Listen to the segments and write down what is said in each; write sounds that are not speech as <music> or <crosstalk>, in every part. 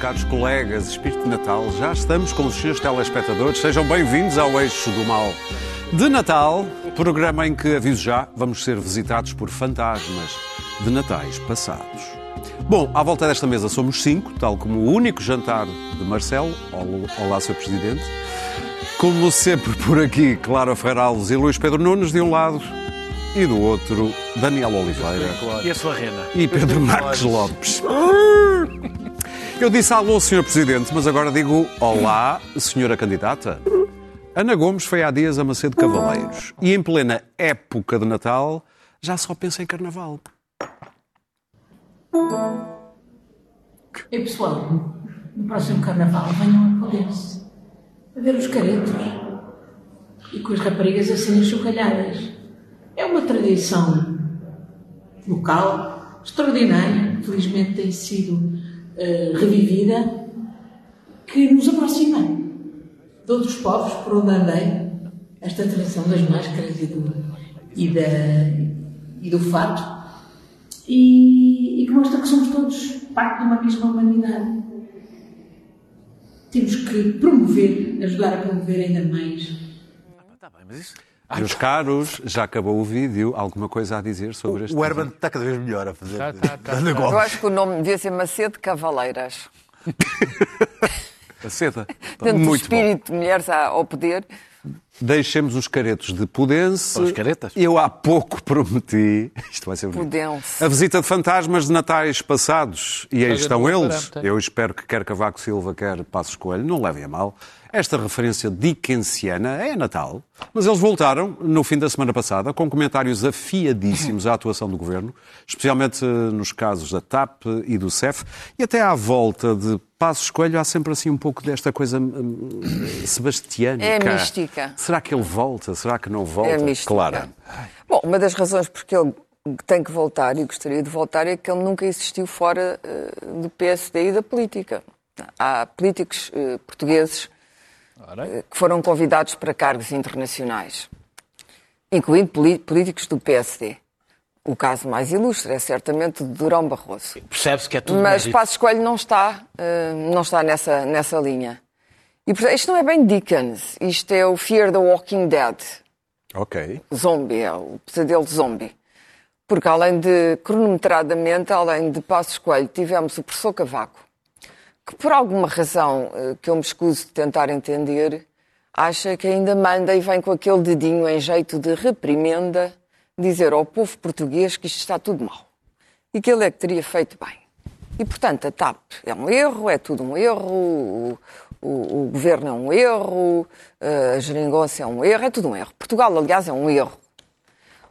caros colegas, espírito de Natal, já estamos com os seus telespectadores. Sejam bem-vindos ao Eixo do Mal de Natal, programa em que, aviso já, vamos ser visitados por fantasmas de natais passados. Bom, à volta desta mesa somos cinco, tal como o único jantar de Marcelo. Olá, Sr. Presidente. Como sempre por aqui, Clara Ferralves e Luís Pedro Nunes, de um lado, e do outro, Daniel Oliveira. E a sua rena. E Pedro Marques Lopes. Eu disse alô, Sr. Presidente, mas agora digo olá, Senhora Candidata. Ana Gomes foi há dias a Macedo Cavaleiros e em plena época de Natal já só pensa em Carnaval. E pessoal, no próximo Carnaval venham a poder-se a ver os caretos e com as raparigas a serem chocalhadas. É uma tradição local extraordinária, felizmente tem sido uh, revivida, que nos aproxima de outros povos por onde andei. Esta tradição das máscaras e do, e da, e do fato, e, e que mostra que somos todos parte de uma mesma humanidade. Temos que promover, ajudar a promover ainda mais. Está bem, mas isso. Meus caros, já acabou o vídeo. Alguma coisa a dizer sobre este O Herman está cada vez melhor a fazer. Tá, tá, tá, tá. Eu acho que o nome devia ser Macedo Cavaleiras. A seda. Tanto o Muito bom. espírito de mulheres ao poder. Deixemos os caretos de Pudense. Os caretas? Eu há pouco <laughs> prometi. Isto vai ser bonito. Pudense. A visita de fantasmas de natais passados. E aí estão eles. Eu espero que quer Cavaco Silva, quer Passos Coelho, não levem a mal. Esta referência dickensiana é Natal. Mas eles voltaram no fim da semana passada com comentários afiadíssimos à atuação do governo, especialmente eh, nos casos da TAP e do CEF. E até à volta de Passos Coelho há sempre assim um pouco desta coisa hum, sebastiânica. É mística. Será que ele volta? Será que não volta? É mística. Clara. Bom, uma das razões porque ele tem que voltar e gostaria de voltar é que ele nunca existiu fora eh, do PSD e da política. Há políticos eh, portugueses eh, que foram convidados para cargos internacionais, incluindo políticos do PSD. O caso mais ilustre é certamente o de Durão Barroso. Percebe-se que é tudo Mas. Passos Coelho não está, eh, não está nessa, nessa linha. E isto não é bem Dickens, isto é o Fear the Walking Dead. Ok. Zombie, é o pesadelo de zombie. Porque além de, cronometradamente, além de Passos Coelho, tivemos o professor Cavaco, que por alguma razão eh, que eu me escuso de tentar entender, acha que ainda manda e vem com aquele dedinho em jeito de reprimenda, dizer ao povo português que isto está tudo mal. E que ele é que teria feito bem. E, portanto, a TAP é um erro, é tudo um erro, o, o- o governo é um erro, eh, a geringonça é um erro, é tudo um erro. Portugal, aliás, é um erro.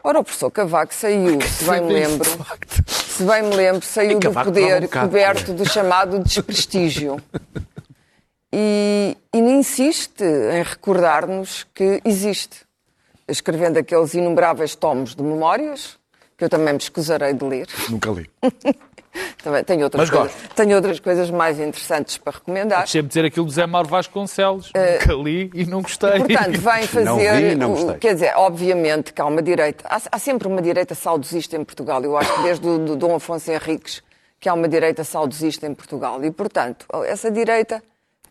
Ora, o professor Cavaco saiu, se bem me lembro, se bem me lembro, saiu do um poder bocado, coberto do chamado desprestígio. E, e insiste em recordar-nos que existe, escrevendo aqueles inumeráveis tomos de memórias, que eu também me escusarei de ler. Nunca li. <laughs> Também tenho outras, coisas, tenho outras coisas mais interessantes para recomendar. Sempre dizer aquilo do Zé Mauro Vasconcelos. Nunca li e não gostei. Portanto, vem fazer. Não vi, não gostei. quer dizer, obviamente que há uma direita. Há, há sempre uma direita saudosista em Portugal. Eu acho que desde o do Dom Afonso Henriques que há uma direita saudosista em Portugal. E, portanto, essa direita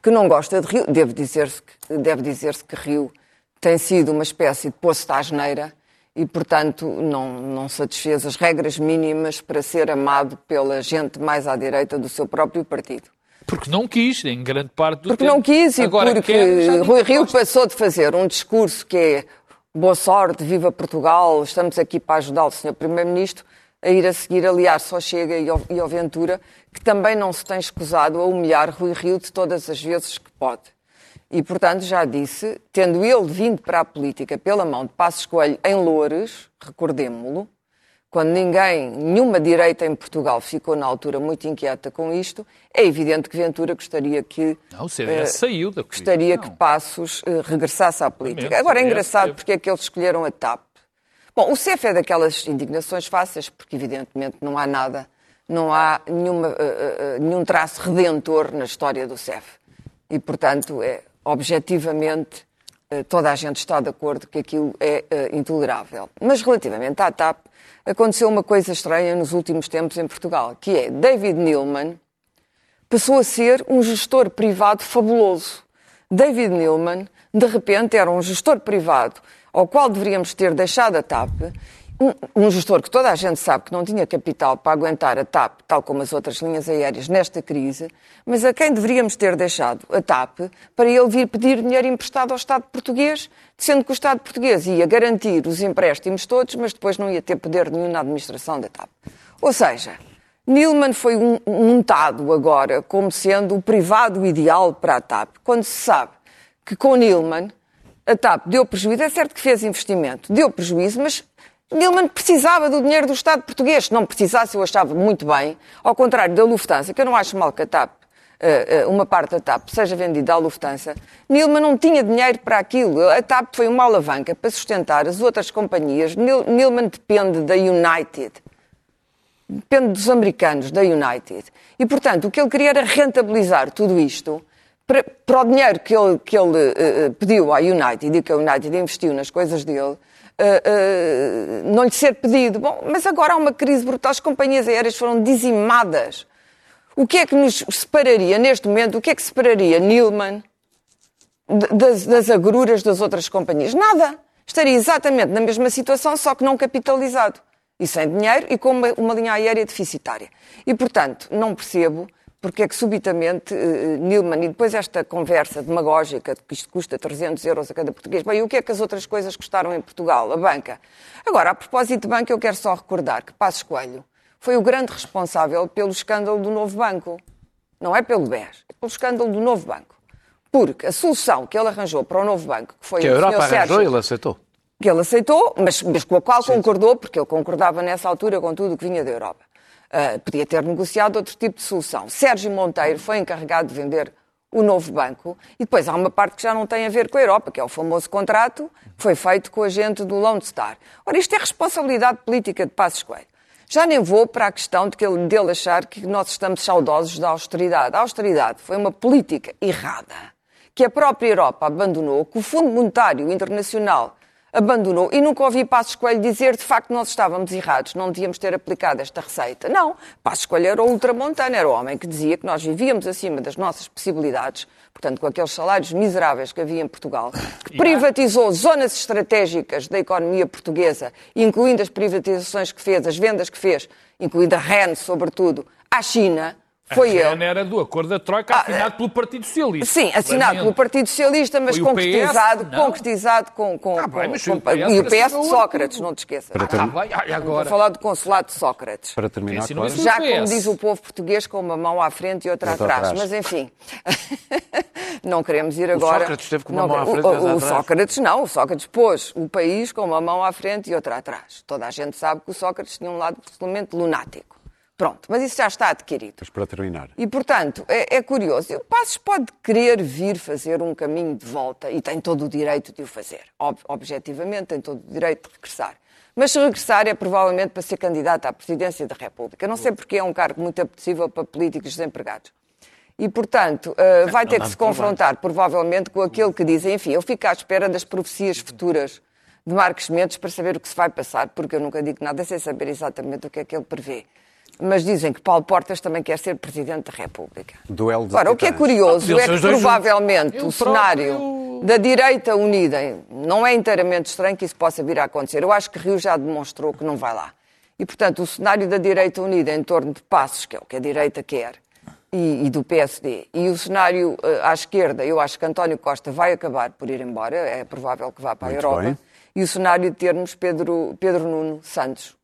que não gosta de Rio, deve dizer-se que, deve dizer que Rio tem sido uma espécie de poço de asneira e, portanto, não, não satisfez as regras mínimas para ser amado pela gente mais à direita do seu próprio partido. Porque não quis, em grande parte do Porque tempo. não quis e Agora porque quer, Rui Rio gosta. passou de fazer um discurso que é boa sorte, viva Portugal, estamos aqui para ajudar o Sr. Primeiro-Ministro, a ir a seguir, aliás, só chega e ao, e ao Ventura, que também não se tem escusado a humilhar Rui Rio de todas as vezes que pode. E, portanto, já disse, tendo ele vindo para a política pela mão de Passos Coelho em Loures, recordemo-lo, quando ninguém, nenhuma direita em Portugal ficou na altura muito inquieta com isto, é evidente que Ventura gostaria que Não, o CDS eh, saiu da gostaria coligação. que Passos eh, regressasse à política. Exatamente, Agora é engraçado porque é que eles escolheram a TAP. Bom, o CEF é daquelas indignações fáceis, porque evidentemente não há nada, não há nenhuma, eh, eh, nenhum traço redentor na história do CEF. E, portanto, é, objetivamente, eh, toda a gente está de acordo que aquilo é eh, intolerável. Mas relativamente à TAP, aconteceu uma coisa estranha nos últimos tempos em Portugal, que é David Neilman, passou a ser um gestor privado fabuloso. David Neilman, de repente, era um gestor privado ao qual deveríamos ter deixado a TAP, um, um, gestor que toda a gente sabe que não tinha capital para aguentar a TAP, tal como as outras linhas aéreas, nesta crise, mas a quem deveríamos ter deixado a TAP para ele vir pedir dinheiro emprestado ao Estado português, sendo que o Estado português ia garantir os empréstimos todos, mas depois não ia ter poder nenhum na administração da TAP. Ou seja, Nilman foi montado agora como sendo o privado ideal para a TAP, quando se sabe que com Nilman a TAP deu prejuízo, é certo que fez investimento, deu prejuízo, mas Nilman precisava do dinheiro do Estado português. Se não precisasse, eu achava muito bem. Ao contrário da Lufthansa, que eu não acho mal que a TAP, eh, eh, uma parte da TAP, seja vendida à Lufthansa, Nilman não tinha dinheiro para aquilo. A TAP foi uma alavanca para sustentar as outras companhias. Nilman depende da United. Depende dos americanos, da United. E, portanto, o que ele queria era rentabilizar tudo isto para, para o dinheiro que ele, que ele uh, pediu à United e que a United investiu nas coisas dele, uh, uh, não lhe ser pedido. Bom, mas agora há uma crise brutal, as companhias aéreas foram dizimadas. O que é que nos separaria, neste momento, o que é que separaria Nilman das, das agruras das outras companhias? Nada. Estaria exatamente na mesma situação, só que não capitalizado. E sem dinheiro e com uma, uma linha aérea deficitária. E, portanto, não percebo porque é que subitamente uh, Nilman, e depois esta conversa demagógica de que isto custa 300 euros a cada português, bem, e o que é que as outras coisas custaram em Portugal? A banca. Agora, a propósito de banca, eu quero só recordar que Passos Coelho foi o grande responsável pelo escândalo do novo banco. Não é pelo BES, é pelo escândalo do novo banco. Porque a solução que ele arranjou para o novo banco, que foi que o a Europa arranjou Sérgio, ele aceitou. que ele aceitou, mas, mas com a qual concordou, porque ele concordava nessa altura com tudo o que vinha da Europa. Uh, podia ter negociado outro tipo de solução. Sérgio Monteiro foi encarregado de vender o novo banco e depois há uma parte que já não tem a ver com a Europa, que é o famoso contrato que foi feito com a gente do Lone Star. Ora, isto é responsabilidade política de Passos Coelho. Já nem vou para a questão de que ele, dele achar que nós estamos saudosos da austeridade. A austeridade foi uma política errada que a própria Europa abandonou, que o Fundo Monetário Internacional abandonou e nunca ouvi Passos Coelho dizer de facto nós estávamos errados, não devíamos ter aplicado esta receita. Não, Passos Coelho era o ultramontano, era o homem que dizia que nós vivíamos acima das nossas possibilidades, portanto com aqueles salários miseráveis que havia em Portugal, que privatizou zonas estratégicas da economia portuguesa, incluindo as privatizações que fez, as vendas que fez, incluindo a REN sobretudo, à China, foi a ele. era do acordo da Troika Ah, assinado pelo Partido Socialista. Sim, assinado pelo Partido Socialista, mas o PS? concretizado, concretizado com, com, Ah, bem, com- com- o PS e o PS de Sócrates, não te esqueças. Para Ah, ter- ah, e a agora? falar do consulado de Sócrates. Para terminar, claro. isso Já como diz o povo português, com uma mão à frente e outra Outra atrás. atrás. Mas enfim, <laughs> não queremos ir agora. Sócrates teve com uma Não, mão à o- frente e o, outra o atrás. Sócrates não, o Sócrates pôs o país com uma mão à frente e outra atrás. Toda a gente sabe que o Sócrates tinha um lado absolutamente lunático. Pronto, mas isso já está adquirido. Mas para terminar. E, portanto, é, é curioso. O Passos pode querer vir fazer um caminho de volta e tem todo o direito de o fazer. Ob- objetivamente, tem todo o direito de regressar. Mas se regressar é provavelmente para ser candidato à presidência da República. Não sei porque é um cargo muito apetecível para políticos desempregados. E, portanto, eh, vai ter que se confrontar, provavelmente, com aquele que diz, enfim, eu fico à espera das profecias futuras de Marcos Mendes para saber o que se vai passar, porque eu nunca digo nada sem saber exatamente o que é que ele prevê. Mas dizem que Paulo Portas também quer ser Presidente da República. Duelo de Agora, o que é curioso podiam é que provavelmente o cenário próprio- da direita unida não é inteiramente estranho que isso possa vir a acontecer. Eu acho que Rio já demonstrou que não vai lá. E, portanto, o cenário da direita unida em torno de Passos, que é o que a direita quer, e, e do PSD, e o cenário eh, à esquerda, eu acho que António Costa vai acabar por ir embora, é provável que vá para a Muito Europa, bem. e o cenário de termos Pedro, Pedro Nuno Santos,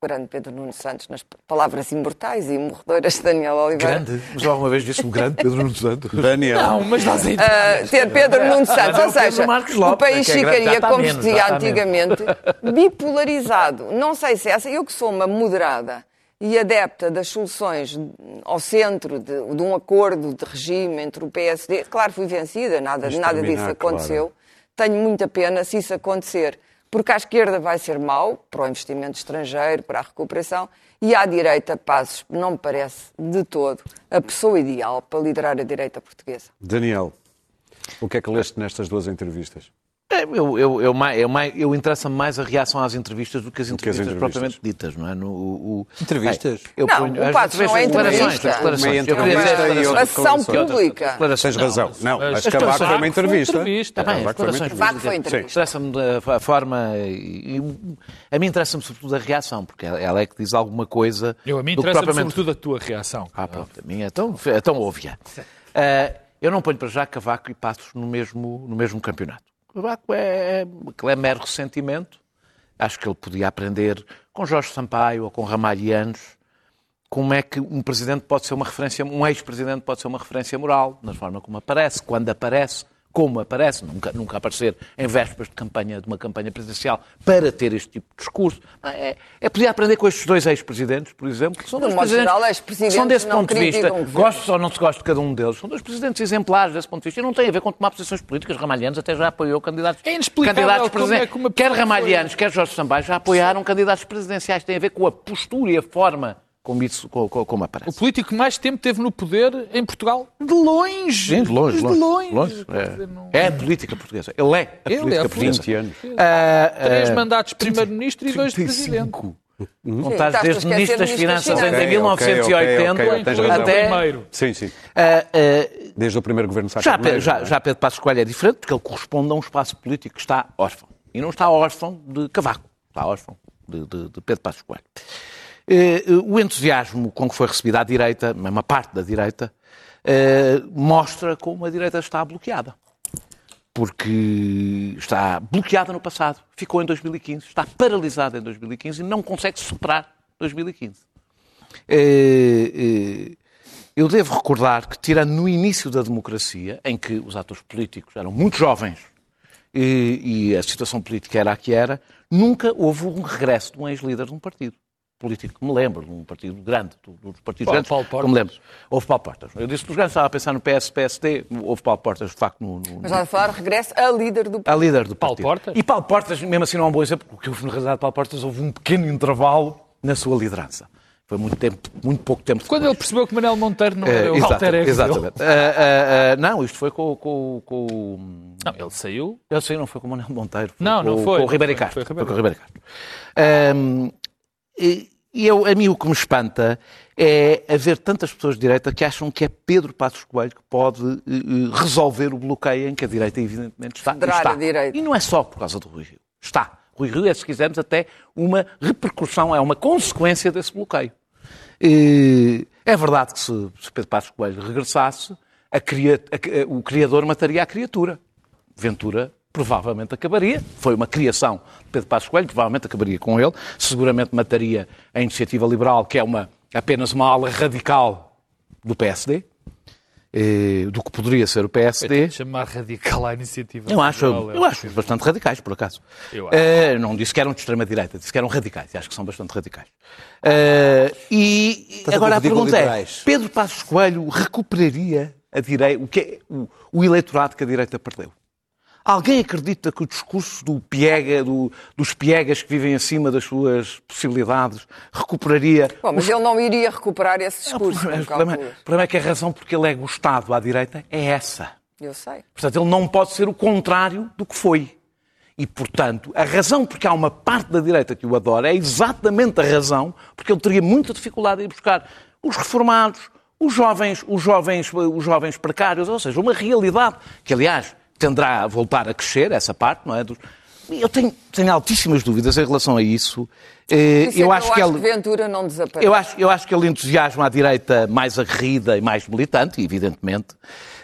grande Pedro Nuno Santos, nas palavras imortais e morredoras de Daniel Oliveira. Grande. Mas alguma vez disse-me grande Pedro Nuno Santos. Daniel. Não, mas dás a Uh, ter Pedro Nuno Santos, é o ou seja, Marcos o Lopes, país é ficaria, está como se dizia está antigamente, bipolarizado. Não sei se essa, eu que sou uma moderada e adepta das soluções ao centro de, de um acordo de regime entre o PSD, claro, fui vencida, nada, Mas nada terminar, disso aconteceu. Tenho muita pena se isso acontecer, porque à esquerda vai ser mau para o investimento estrangeiro, para a recuperação, e à direita, Passos, não me parece de todo a pessoa ideal para liderar a direita portuguesa. Daniel, o que é que leste nestas duas entrevistas? É, Eu, eu, eu, eu, eu interessa-me mais a reação às entrevistas do que as Do que as entrevistas, entrevistas. propriamente ditas, não é? No, o, o- Entrevistas? É, eu Não, ponho, o vezes não é declarações, entrevista. declarações. Uma Eu queria entrevista dizer e declarações. outra Ação pública. Declarações. Tens razão. Não, Mas- Cavaco foi uma Foi entrevista. Cavaco foi uma declarações Vago foi entrevista. entrevista. Interessa-me a, forma. E, e- a mim interessa-me sobretudo a reação, porque ela é que diz alguma coisa. Eu, a mim do que interessa propriamente- sobretudo a tua reação. Ah, pronto, a minha é tão, é tão óbvia. Ah, eu não ponho para já Cavaco e Passos no mesmo, no mesmo campeonato. Cavaco é, aquilo é mero ressentimento. Acho que ele podia aprender com Jorge Sampaio ou com Ramalhianos como é que um presidente pode ser uma referência, um ex-presidente pode ser uma referência moral, na forma como aparece, quando aparece, como aparece, nunca, nunca aparecer em vésperas de campanha, de uma campanha presidencial, para ter este tipo de discurso. É, é podia aprender com estes dois ex-presidentes, por exemplo, que são dois presidentes, geral, ex-presidentes são desse ponto de vista, gosto ou não se gosta de cada um deles, são dois presidentes exemplares desse ponto de vista, e não tem a ver com tomar posições políticas. Ramalhianos até já apoiou candidatos, É inexplicável candidatos é presidenciais. uma Quer Ramalhianos, quer Jorge Sampaio já apoiaram candidatos presidenciais, tem a ver com a postura e a forma como, isso, como, como O aparece. político que mais tempo teve no poder em Portugal, de longe. Sim, de longe, de longe. longe. longe. Não- É, é a política portuguesa. Ele é a Ele é política a portuguesa. 20 anos. Ah, Três ah, mandatos de primeiro-ministro e dois de 35. presidente. Não Sim, estás desde Ministro das Finanças em Ok, ok, 1980 ok, ok, tens razão. até... Primeiro. Sim, sim. ah, ah, Desde o primeiro governo de Sá Já, Pedro, já, é? já Pedro Passos Coelho é diferente, porque ele corresponde a um espaço político que está órfão. E não está órfão de Cavaco, está órfão de, de- de Pedro Passos Coelho. Eh, o entusiasmo com que foi recebida à direita, uma parte da direita, eh, mostra como a direita está bloqueada. Porque está bloqueada no passado, ficou em 2015, está paralisada em 2015 e não consegue superar 2015. Eh, eh, eu devo recordar que, tirando no início da democracia, em que os atores políticos eram muito jovens e, e a situação política era a que era, nunca houve um regresso de um ex-líder de um partido político que me lembro, de um partido grande, do- dos partidos Paulo- grandes, Paulo que Portas. me lembro. Houve Paulo Portas. Eu disse dos grandes, estava a pensar no PS, PSD, houve Paulo Portas, de facto, no, no, Mas estás a falar, regresso a líder do a líder do Paulo partido. Portas? E Paulo Portas, mesmo assim, não é um bom exemplo, porque houve, na realidade, Paulo Portas houve um pequeno intervalo na sua liderança. Foi muito, tempo, muito pouco tempo Quando ele percebeu que Manel Monteiro não era Eh, o alter ego. Exatamente. <laughs> Ah, ah, ah, não, isto foi com, com, com... Não, ele saiu. Eu sei, não foi com o Manuel Monteiro. Foi Não, com, não foi. Com o Ribeiro Foi- Castro. foi Foi, Ribeiro com o Ribeiro Castro. Ahm, e e eu, a mim o que me espanta é haver tantas pessoas de direita que acham que é Pedro Passos Coelho que pode eh, resolver o bloqueio em que a direita evidentemente está. E Federar está. a direita. E não é só por causa do Rui Rio. Está. Rui Rio é, se quisermos, até uma repercussão, é uma consequência desse bloqueio. Eh, É verdade que se, se Pedro Passos Coelho regressasse, a cria- a- o criador mataria a criatura. Ventura provavelmente acabaria. Foi uma criação de Pedro Passos Coelho, provavelmente acabaria com ele. Seguramente mataria a Iniciativa Liberal, que é uma, apenas uma ala radical do PSD, eh, do que poderia ser o PSD. Chamar radical à iniciativa. Eu acho, liberal, eu é acho bastante radicais, por acaso. Eu acho. Eh, não disse que eram de extrema-direita, disse que eram radicais. E acho que são bastante radicais. Eh, e Portanto, agora a pergunta é, liberais. Pedro Passos Coelho recuperaria a direita, o, que é, o, o eleitorado que a direita perdeu? Alguém acredita que o discurso do piega, do- dos piegas que vivem acima das suas possibilidades recuperaria Bom, mas ele não iria recuperar esse discurso. o, problema, como o problema- calculas. o problema é que a razão porque ele é gostado à direita é essa. Eu sei. Portanto, ele não pode ser o contrário do que foi. E, portanto, a razão porque há uma parte da direita que o adora é exatamente a razão porque ele teria muita dificuldade em buscar os reformados, os jovens, os jovens, os jovens precários, ou seja, uma realidade que, aliás, tenderá a voltar a crescer, essa parte, não é? Eu tenho, tenho altíssimas dúvidas em relação a isso. Eh, isso é eu que acho que ele... Ventura não desaparece. Eu acho, eu acho que ele entusiasma a direita mais aguerrida e mais militante, evidentemente,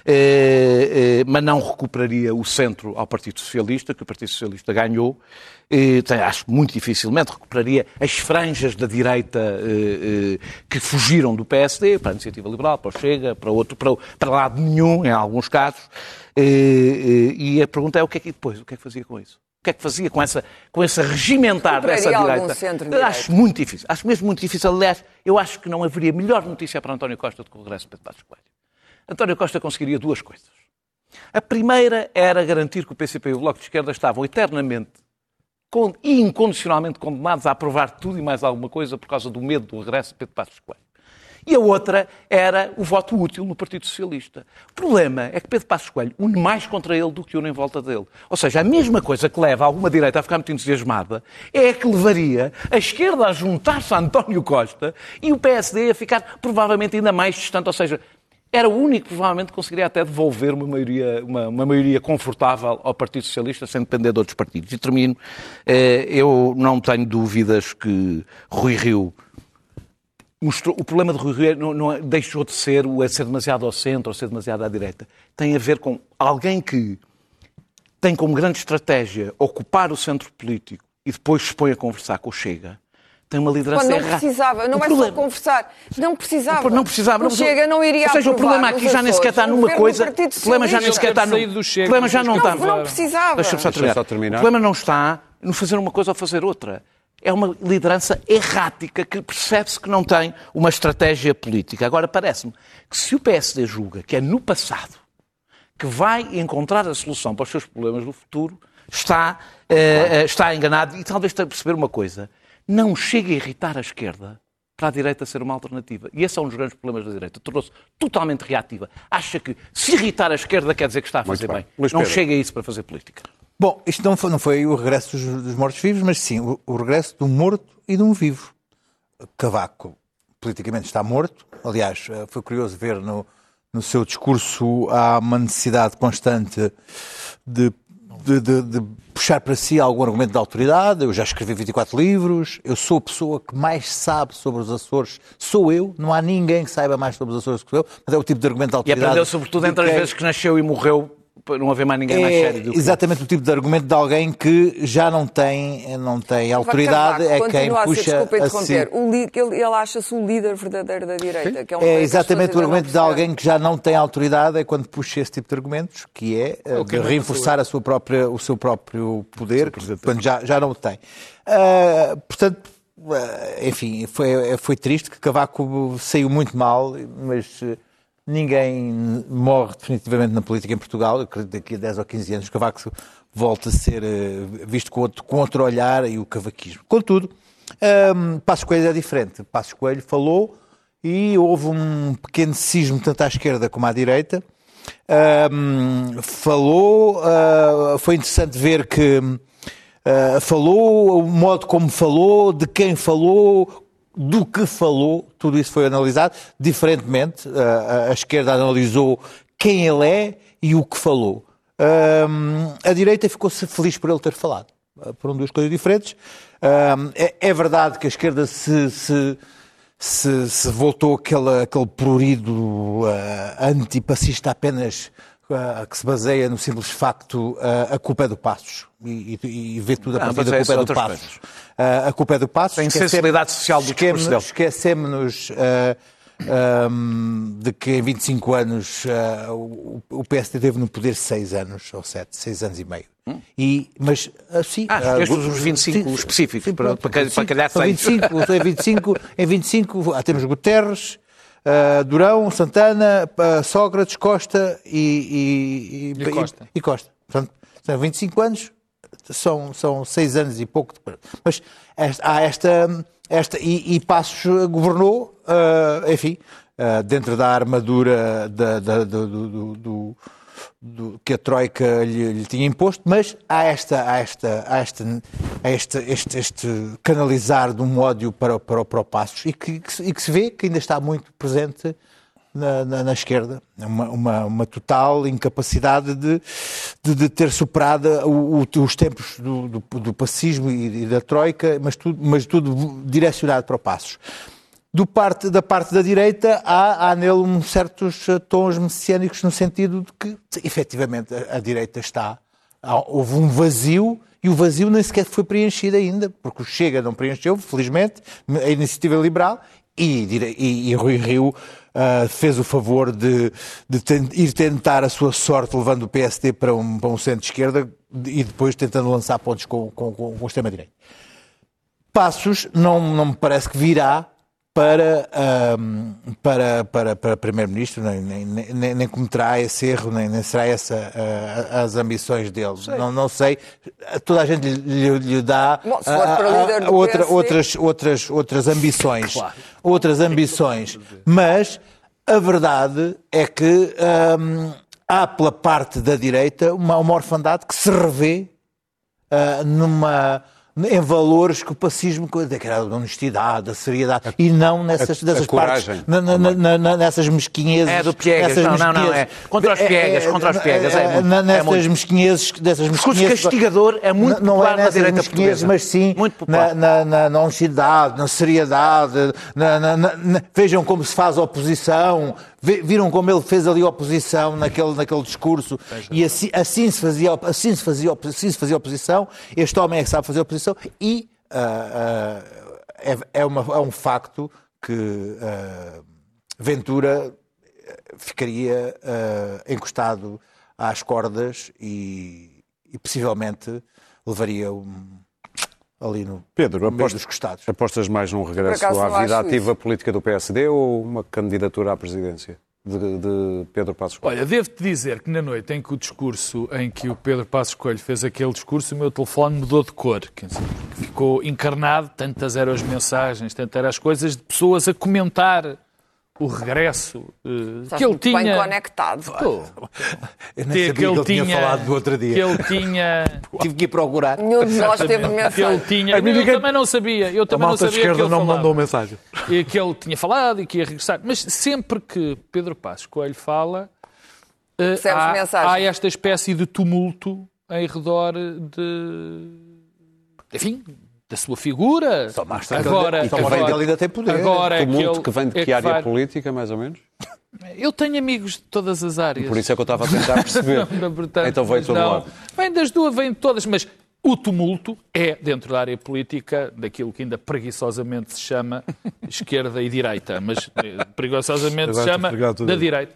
eh, eh, mas não recuperaria o centro ao Partido Socialista, que o Partido Socialista ganhou. Eh, tem- acho que muito dificilmente recuperaria as franjas da direita eh, eh, que fugiram do PSD, para a Iniciativa Liberal, para o Chega, para, outro, para, para lado nenhum, em alguns casos. Eh, eh, e a pergunta é o que é que depois, o que é que fazia com isso? O que é que fazia com, essa, com esse regimentar dessa direita? centro-direita? Acho muito difícil. Acho mesmo muito difícil. Aliás, eu acho que não haveria melhor notícia para António Costa do que o regresso de Pedro Passos Coelho. António Costa conseguiria duas coisas. A primeira era garantir que o PCP e o Bloco de Esquerda estavam eternamente incondicionalmente condenados a aprovar tudo e mais alguma coisa por causa do medo do regresso de Pedro Passos Coelho. E a outra era o voto útil no Partido Socialista. O problema é que Pedro Passos Coelho une mais contra ele do que une em volta dele. Ou seja, a mesma coisa que leva alguma direita a ficar muito entusiasmada é a que levaria a esquerda a juntar-se a António Costa e o PSD a ficar provavelmente ainda mais distante. Ou seja, era o único que provavelmente conseguiria até devolver uma maioria, uma, uma, maioria confortável ao Partido Socialista sem depender de outros partidos. E termino, eh, eu não tenho dúvidas que Rui Rio mostrou, o problema de Rui Rio é não, não, deixou de ser o é ser demasiado ao centro ou ser demasiado à direita. Tem a ver com alguém que tem como grande estratégia ocupar o centro político e depois se põe a conversar com o Chega tem uma liderança Não precisava, não o é problema... só conversar. Não precisava. Não precisava. Não, Chega não iria Ou seja, o problema aqui já nem sequer está numa coisa. O problema já nem sequer está no. O problema já não está. Não precisava. Deixa-me só, Deixa só terminar. O problema não está no fazer uma coisa ou fazer outra. É uma liderança errática que percebe-se que não tem uma estratégia política. Agora, parece-me que se o PSD julga que é no passado que vai encontrar a solução para os seus problemas do futuro, está, uh, está enganado e talvez tenha perceber uma coisa não chega a irritar a esquerda para a direita ser uma alternativa. E esse é um dos grandes problemas da direita. Tornou-se totalmente reativa. Acha que se irritar a esquerda quer dizer que está a fazer bem. bem. Não chega a isso para fazer política. Bom, isto não foi, não foi o regresso dos, dos mortos-vivos, mas sim o, o, regresso de um morto e de um vivo. Cavaco politicamente está morto. Aliás, eh, foi curioso ver no, no seu discurso há uma necessidade constante de de, de, de, puxar para si algum argumento de autoridade. Eu já escrevi 24 livros, eu sou a pessoa que mais sabe sobre os Açores, sou eu, não há ninguém que saiba mais sobre os Açores que eu, mas é o tipo de argumento de autoridade. E aprendeu sobretudo entre as vezes que nasceu e morreu para não haver mais ninguém é mais sério do que exatamente o tipo de argumento de alguém que já não tem, não tem autoridade, é quem puxa a, a si. O li, ele, ele acha-se o líder verdadeiro da direita. Que é, um é exatamente o argumento de alguém que já não tem autoridade, é quando puxa esse tipo de argumentos, que é, é de reforçar a sua própria, o seu próprio poder, quando já, já não o tem. Uh, portanto, uh, enfim, foi, foi triste que Cavaco saiu muito mal, mas Ninguém morre definitivamente na política em Portugal. Eu acredito que daqui a 10 ou 15 anos Cavaco volta a ser eh, visto com outro, com outro olhar e o cavaquismo. Contudo, um, Passos Coelho é diferente. Passos Coelho falou e houve um pequeno cismo tanto à esquerda como à direita. Um, falou, uh, foi interessante ver que uh, falou, o modo como falou, de quem falou, do que falou, tudo isso foi analisado, diferentemente, a, a esquerda analisou quem ele é e o que falou. A direita ficou-se feliz por ele ter falado. Foram duas coisas diferentes. É, é, verdade que a esquerda se, se, se, se voltou aquele, aquele prurido uh, antipacista apenas uh, que se baseia no simples facto uh, a culpa é do Passos e, e, e vê tudo a partir da culpa é do Passos. Uh, a culpa é do Passos. Tem sensibilidade social do discurso dele. Esquecemos um, de que em 25 anos o, o PSD teve no poder 6 anos, ou 7, 6 anos e meio. Hum? E, mas assim. Ah, estes os 25 sim, específicos, sim, para, para, para calhar 100. 25, em 25, em 25 ah, temos Guterres, uh, Durão, Santana, uh, Sócrates, Costa e, e, e, e Costa. E, Costa. Portanto, são 25 anos, são, são 6 anos e pouco. Depois. Mas esta, há esta. esta e, e Passos governou, uh, enfim, dentro da armadura da, da, do, do, do do, que a Troika lhe, lhe, tinha imposto, mas há, esta, há, esta, há, esta, este, este, este canalizar de um ódio para, para, para o Passos e que, que, e que se vê que ainda está muito presente na, na, na, esquerda. Uma, uma, uma, total incapacidade de, de, de ter superado o, o, os tempos do, do, do pacismo e, da Troika, mas tudo, mas tudo direcionado para o Passos parte, da parte da direita há, há nele um certos eh, tons messiânicos no sentido de que, efetivamente, a, a direita está. Houve um vazio e o vazio nem sequer foi preenchido ainda, porque o Chega não preencheu, felizmente, a iniciativa liberal e, e, e Rui Rio uh, fez o favor de, de ir tentar a sua sorte levando o PSD para um, para um centro-esquerda e depois tentando lançar pontos com, com, com, com o extrema-direita. Passos não, não me parece que virá para, um, para, para, para Primeiro-Ministro, nem, nem, nem, nem, cometerá esse erro, nem, nem será essa uh, as ambições dele. Não, não sei, toda a gente lhe, lhe dá Bom, uh, uh, outra, outras, outras, outras ambições. Claro. Outras ambições. Mas a verdade é que um, há pela parte da direita uma, uma orfandade que se revê uh, numa em valores que o pacismo, que era da honestidade, da seriedade, a, e não nessas, a, dessas a partes, na, na, na, nessas mesquinhezes. É do Piegas, não, não, não, é. Contra os Piegas, é, contra os Piegas. É, muito, nessas é muito... mesquinhezes, dessas mesquinhezes. castigador é muito não popular é na direita portuguesa. Mas sim muito na, na, na, na honestidade, na seriedade, na, na, na, vejam como se faz oposição, Viram como ele fez ali oposição naquele, naquele discurso e assim, assim, se fazia, assim, se fazia, assim se fazia oposição. Este homem é que sabe fazer oposição e uh, uh, é, é, uma, é, um facto que uh, Ventura ficaria encostado às cordas e, e possivelmente levaria um, ali no Pedro, meio dos costados. Apostas mais num regresso à vida ativa isso. política do PSD ou uma candidatura à presidência? De, de, Pedro Passos Coelho? Olha, devo-te dizer que na noite em que o discurso, em que o Pedro Passos Coelho fez aquele discurso, o meu telefone mudou de cor. Ficou encarnado, tantas eram as mensagens, tantas eram as coisas de pessoas a comentar o regresso uh, que ele tinha bem conectado. Eu nem sabia que ele, tinha, tinha falado do outro dia. Que ele tinha <laughs> tive que ir procurar. Nenhum de nós teve mensagem. Que ele tinha, eu também não sabia. Eu também não sabia esquerda que ele não falava. mandou mensagem. E que ele tinha falado e que ia regressar. Mas sempre que Pedro Passos Coelho fala, uh, há, há esta espécie de tumulto em redor de enfim, da sua figura. Só basta agora, e que agora, vem ainda tem poder. Agora é tumulto que, vem de que, é área vai... política, mais ou menos? Eu tenho amigos de todas as áreas. Por isso é que eu estava a tentar perceber. <laughs> não, portanto, então veio todo lado. Vem das duas, vem de todas, mas o tumulto é, dentro da área política, daquilo que ainda preguiçosamente se chama <laughs> esquerda e direita, mas eh, preguiçosamente se chama da direita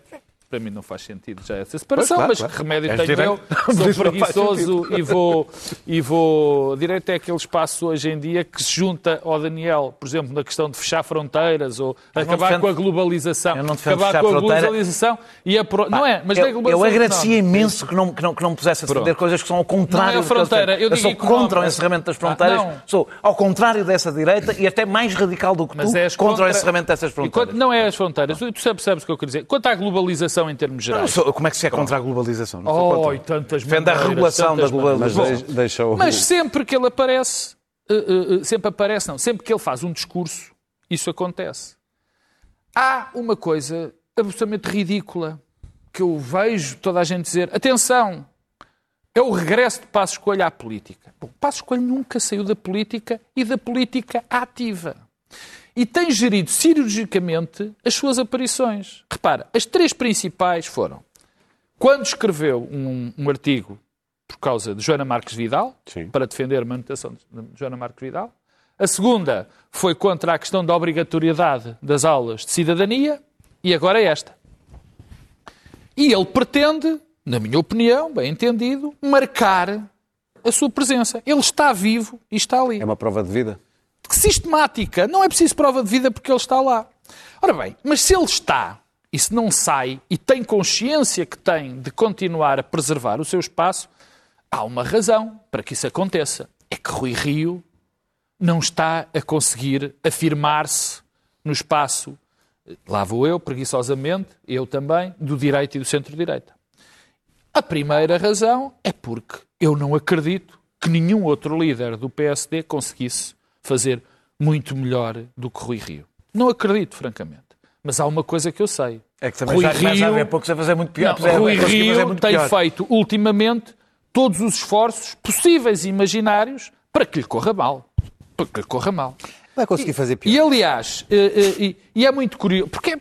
para mim não faz sentido já essa separação, claro, mas claro. que remédio tenho direito. eu? <laughs> Sou preguiçoso e vou, e vou... Direito é aquele espaço hoje em dia que se junta ao Daniel, por exemplo, na questão de fechar fronteiras ou acabar defendo, com a globalização. Eu não acabar com a globalização e a... Pro... Não é, mas eu, é globalização. Eu agradecia imenso que não, que, não, que não pusesse a defender coisas que são ao contrário não é a fronteira. Eu, eu sou contra o encerramento das fronteiras, ah, sou ao contrário dessa direita e até mais radical do que mas tu, contra, contra, o encerramento dessas fronteiras. não é as fronteiras, tu percebes o que eu quero dizer. Quanto à globalização em termos gerais, sou, como é que se é contra a globalização? Não oh, e tantas Defende a regulação da globalização. Mas, deixa o... mas sempre que ele aparece, uh, uh, sempre aparece, não, sempre que ele faz um discurso, isso acontece. Há uma coisa absolutamente ridícula que eu vejo toda a gente dizer: atenção, é o regresso de Passos Coelho à política. Bom, Passos Coelho nunca saiu da política e da política ativa e tem gerido cirurgicamente as suas aparições. Repara, as três principais foram quando escreveu um, um artigo por causa de Joana Marques Vidal, Sim. para defender a manutenção de Joana Marques Vidal. A segunda foi contra a questão da obrigatoriedade das aulas de cidadania. E agora é esta. E ele pretende, na minha opinião, bem entendido, marcar a sua presença. Ele está vivo e está ali. É uma prova de vida? Sistemática. Não é preciso prova de vida porque ele está lá. Ora bem, mas se ele está e se não sai e tem consciência que tem de continuar a preservar o seu espaço, há uma razão para que isso aconteça. É que Rui Rio não está a conseguir afirmar-se no espaço, lá vou eu, preguiçosamente, eu também, do direito e do centro-direita. A primeira razão é porque eu não acredito que nenhum outro líder do PSD conseguisse fazer muito melhor do que Rui Rio. Não acredito, francamente. Mas há uma coisa que eu sei. É que também Rui já Rio, a ver a fazer muito pior. Não, Rui Rio tem pior. feito, ultimamente, todos os esforços possíveis e imaginários para que lhe corra mal. Para que lhe corra mal. Vai conseguir fazer pior. E, aliás, e, eh, eh, e, e é muito curioso, porque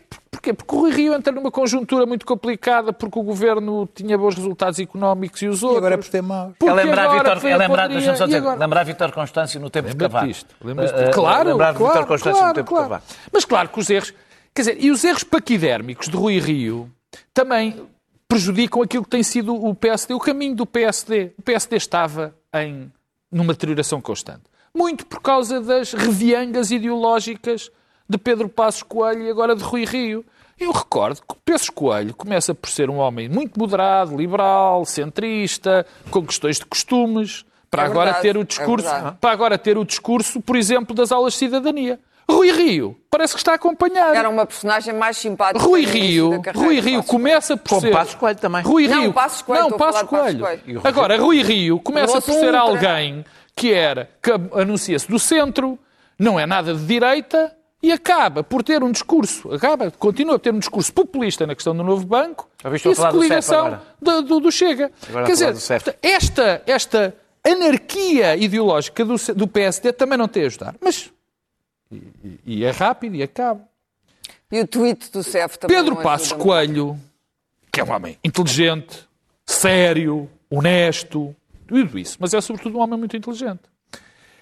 Porquê? Porque o Rui Rio entra numa conjuntura muito complicada porque o governo tinha bons resultados económicos e os outros. E agora é por ter maus. É lembrar, Vitor, é lembrar, poderia... só dizer, agora... lembrar Vitor Constâncio no tempo de Cavaco. Uh, claro, lembrar claro, Vitor Constâncio claro, no tempo claro. de Cavaco. Mas claro que os erros... Quer dizer, e os erros paquidérmicos de Rui Rio também prejudicam aquilo que tem sido o PSD, o caminho do PSD. O PSD estava em numa deterioração constante. Muito por causa das reviangas ideológicas de Pedro Passos Coelho e agora de Rui Rio. Eu recordo que Passos Coelho começa por ser um homem muito moderado, liberal, centrista, com questões de costumes, para É agora verdade, ter o é discurso, verdade. para agora ter o discurso, por exemplo, das aulas de cidadania. Rui Rio parece que está a acompanhar. Era uma personagem mais simpática. Rui Rio, da carreira Rui Rio Passos começa por Como ser... Passos Coelho também. Rui Não, Rio. Passos Coelho, Não, Passos Coelho. Coelho. Agora, Rui Rio começa por ser um alguém que era, que anuncia-se do centro, não é nada de direita e acaba por ter um discurso, acaba, continua a ter um discurso populista na questão do novo banco e CEF coligação do, do- do Chega. Agora Quer dizer, esta, esta anarquia ideológica do, do PSD também não tem a ajudar. Mas, e, e- é rápido e acaba. E o tweet do CEF também. Pedro Passos Coelho, que é um homem inteligente, sério, honesto, tudo isso, mas é sobretudo um homem muito inteligente.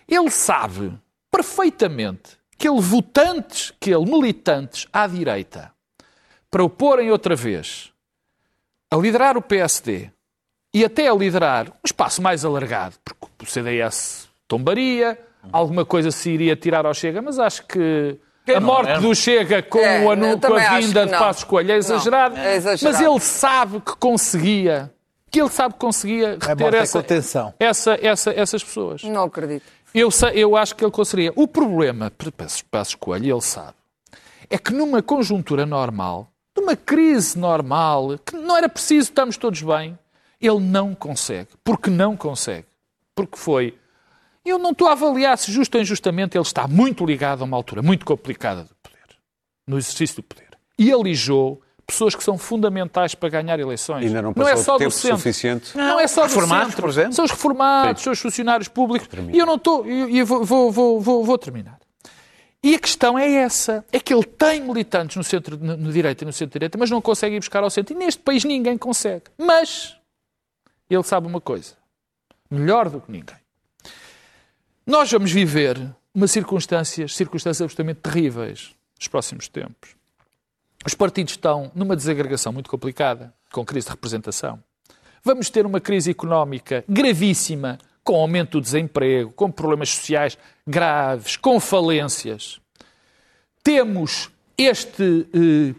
Ele sabe perfeitamente que ele votantes, que ele militantes à direita, para o porem outra vez a liderar o PSD e até a liderar um espaço mais alargado, porque o CDS tombaria, alguma coisa se iria tirar ao Chega, mas acho que a morte é? do Chega com, É, o anu- com a vinda de. Passos Coelho é Não, exagerado, é exagerado. mas ele sabe que conseguia, que ele sabe que conseguia reter é essa, essa, essa, essas pessoas. Não acredito. Eu, sei- eu acho que ele conseguiria. O problema, para Passos Coelho, ele sabe, é que numa conjuntura normal, numa crise normal, que não era preciso, estamos todos bem, ele não consegue. Porque não consegue. Porque foi. Eu não estou a avaliar se justo ou injustamente ele está muito ligado a uma altura muito complicada do poder, no exercício do poder. E alijou pessoas que são fundamentais para ganhar eleições. Ainda não não é só do tempo centro. suficiente. Não, é só do reformados, centro. por exemplo. São os reformados, são os funcionários públicos. E eu não estou. E eu vou, vou, vou, vou, vou terminar. E a questão é essa: é que ele tem militantes no centro, no, no direito e no centro-direita, mas não consegue ir buscar ao centro. E neste país ninguém consegue. Mas ele sabe uma coisa: melhor do que ninguém. Nós vamos viver uma circunstâncias, circunstâncias absolutamente terríveis nos próximos tempos. Os partidos estão numa desagregação muito complicada, com crise de representação. Vamos ter uma crise económica gravíssima, com aumento do desemprego, com problemas sociais graves, com falências. Temos este, eh,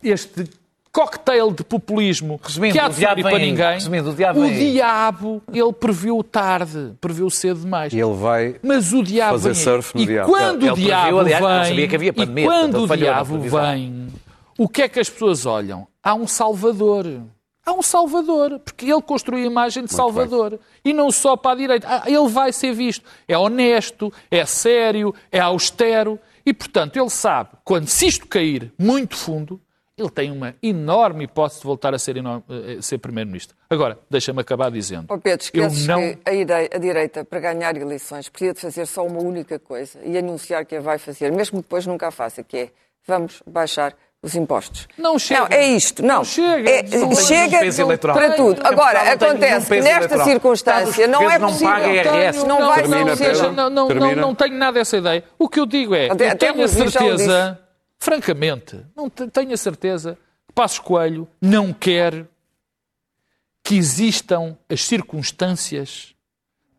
este cocktail de populismo Resumindo, que há de servir para ninguém. Resumindo, o diabo o diabo, ele previu tarde, previu cedo demais. E ele vai Mas o diabo Fazer surf no e diabo. quando Ele o previu, diabo aliás, não vem, sabia que havia e pandemia, quando portanto, o diabo vem, o que é que as pessoas olham? Há um salvador. Há um salvador, porque ele construiu a imagem de salvador. E não só para a direita. Ah, Ele vai ser visto. É honesto, é sério, é austero. E, portanto, ele sabe, quando se isto cair muito fundo, ele tem uma enorme hipótese de voltar a ser, eh, ser Primeiro-Ministro. Agora, deixa-me acabar dizendo. Ó Pedro, eu esqueces não... que a, idei- a direita, para ganhar eleições, precisa de fazer só uma única coisa e anunciar que a vai fazer, mesmo que depois nunca a faça, que é vamos baixar os impostos. Não chega. Não, é isto. Não, Não chega. É- Não chega peso eleitoral. para tudo. Não Agora, não acontece que nesta eleitoral. circunstância não é Não possível. paga IRS. Não vai Termina, ser. Não, não, não, não tenho nada essa ideia. O que eu digo é, Até- eu até tenho a certeza, francamente, não te- tenho a certeza que Passos Coelho não quer que existam as circunstâncias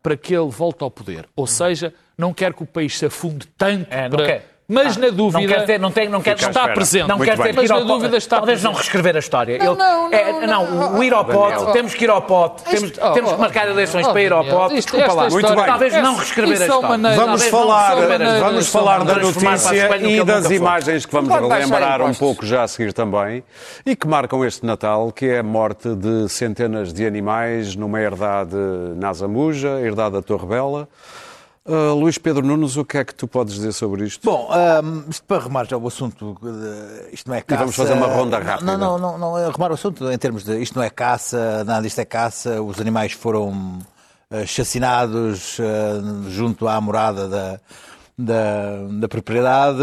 para que ele volte ao poder. Ou seja, não quer que o país se afunde tanto É, não para... Mas Ah, na dúvida não quer ter, não tem, não quer, está espera. presente. Não Muito quer bem. ter que Mas ir ao na dúvida pote. está Talvez não presente. reescrever a história. Não, Ele- não, é, não, não, não. o ir ao pote, Daniel. temos que ir ao pote, temos, oh, temos que oh, marcar eleições oh, para ir ao pote. isto- Desculpa esta lá. Muito bem. Talvez não reescrever a é história. maneira- Vamos não falar, vamos falar da notícia e das imagens que vamos Não relembrar um pouco já a seguir também e que marcam este Natal, que é a morte de centenas de animais numa herdade na Azamuja, herdade da Torre Bela. Uh, Luís Pedro Nunes, o que é que tu podes dizer sobre isto? Bom, ahm, isto para arrumar já o assunto, eh, isto não é caça. vamos fazer uma ronda rápida. Não, não, não, não é arrumar o assunto em termos de isto não é caça, nada disto é caça, os animais foram eh, chacinados eh, junto à morada da, da, da propriedade.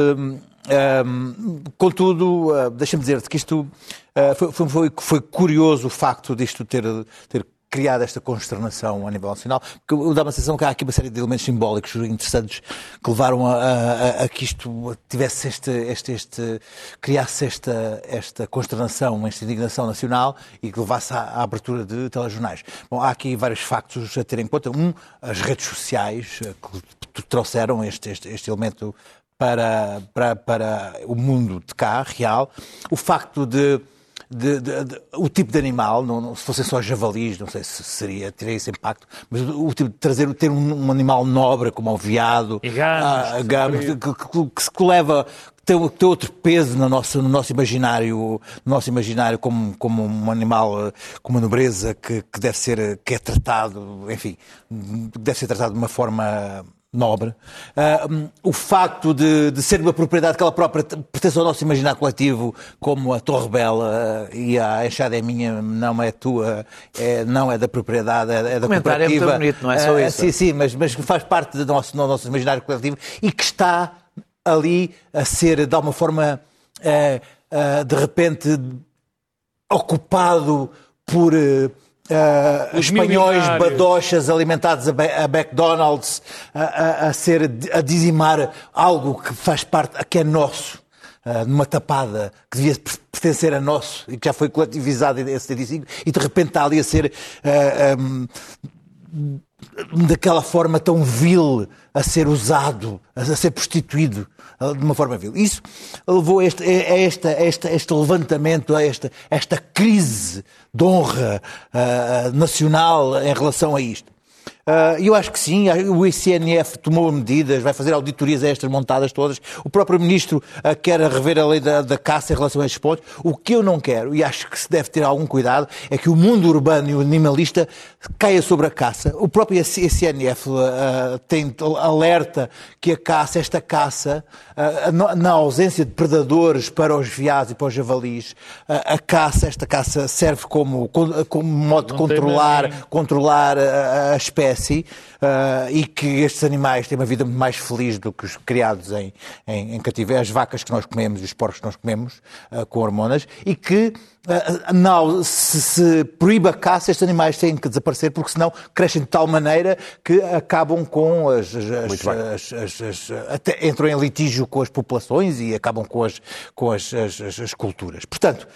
Ahm, contudo, eh, deixa-me dizer-te que isto eh, foi, foi, foi, foi curioso o facto disto ter, ter criado esta consternação a nível nacional, porque dá uma sensação que há aqui uma série de elementos simbólicos interessantes que levaram a, a- a- a que isto tivesse este, este, este criasse esta, esta consternação, esta indignação nacional e que levasse à, à abertura de telejornais. Bom, há aqui vários factos a ter em conta. Um, as redes sociais eh, que trouxeram este, este, este elemento para, para, para o mundo de cá, real. O facto de de, de, de, o tipo de animal, não, não, se fossem só javalis, não sei se seria, teria esse impacto, mas o, o tipo de trazer, ter um, um, animal nobre como o veado, e gamos, gamos que, que, que, se leva, tem, tem outro peso no nosso, no nosso imaginário, no nosso imaginário como, como um animal com uma nobreza que, que deve ser, que é tratado, enfim, deve ser tratado de uma forma nobre, uh, o facto de, de, ser uma propriedade que ela própria pertence ao nosso imaginário coletivo, como a Torre Bela uh, e a enxada é minha, não é tua, é, não é da propriedade, é, é da o cooperativa. é muito bonito, não é só uh, isso? Sim, sim, mas, mas faz parte do nosso, do nosso imaginário coletivo e que está ali a ser, de alguma forma, de repente, ocupado por Uh, espanhóis badochas alimentados a, a McDonald's a, a, a, ser, a dizimar algo que faz parte, que é nosso, uh, numa tapada que devia pertencer a nosso e que já foi coletivizado em 75 e de repente está ali a ser uh, ah, um, daquela forma tão vil a ser usado, a ser prostituído de uma forma vil. Isso levou a este, a este, a este, a este levantamento, a esta, esta crise de honra uh, nacional em relação a isto. Uh, eu acho que sim, o ICNF tomou medidas, vai fazer auditorias a estas montadas todas. O próprio Ministro uh, quer rever a lei da, da, caça em relação a estes pontos. O que eu não quero, e acho que se deve ter algum cuidado, é que o mundo urbano e o animalista caia sobre a caça. O próprio ICNF uh, ah, tem alerta que a caça, esta caça, na ausência de predadores para os veados e para os javalis, a caça, esta caça serve como, como modo de controlar, controlar a espécie espécie uh, e que estes animais têm uma vida muito mais feliz do que os criados em, em, em cativeiro, as vacas que nós comemos e os porcos que nós comemos uh, com hormonas, e que uh, não, se, se proíbe a caça, estes animais têm que desaparecer, porque senão crescem de tal maneira que acabam com as. as, as, as até entram em litígio com as populações e acabam com as, com as, as, culturas. Portanto.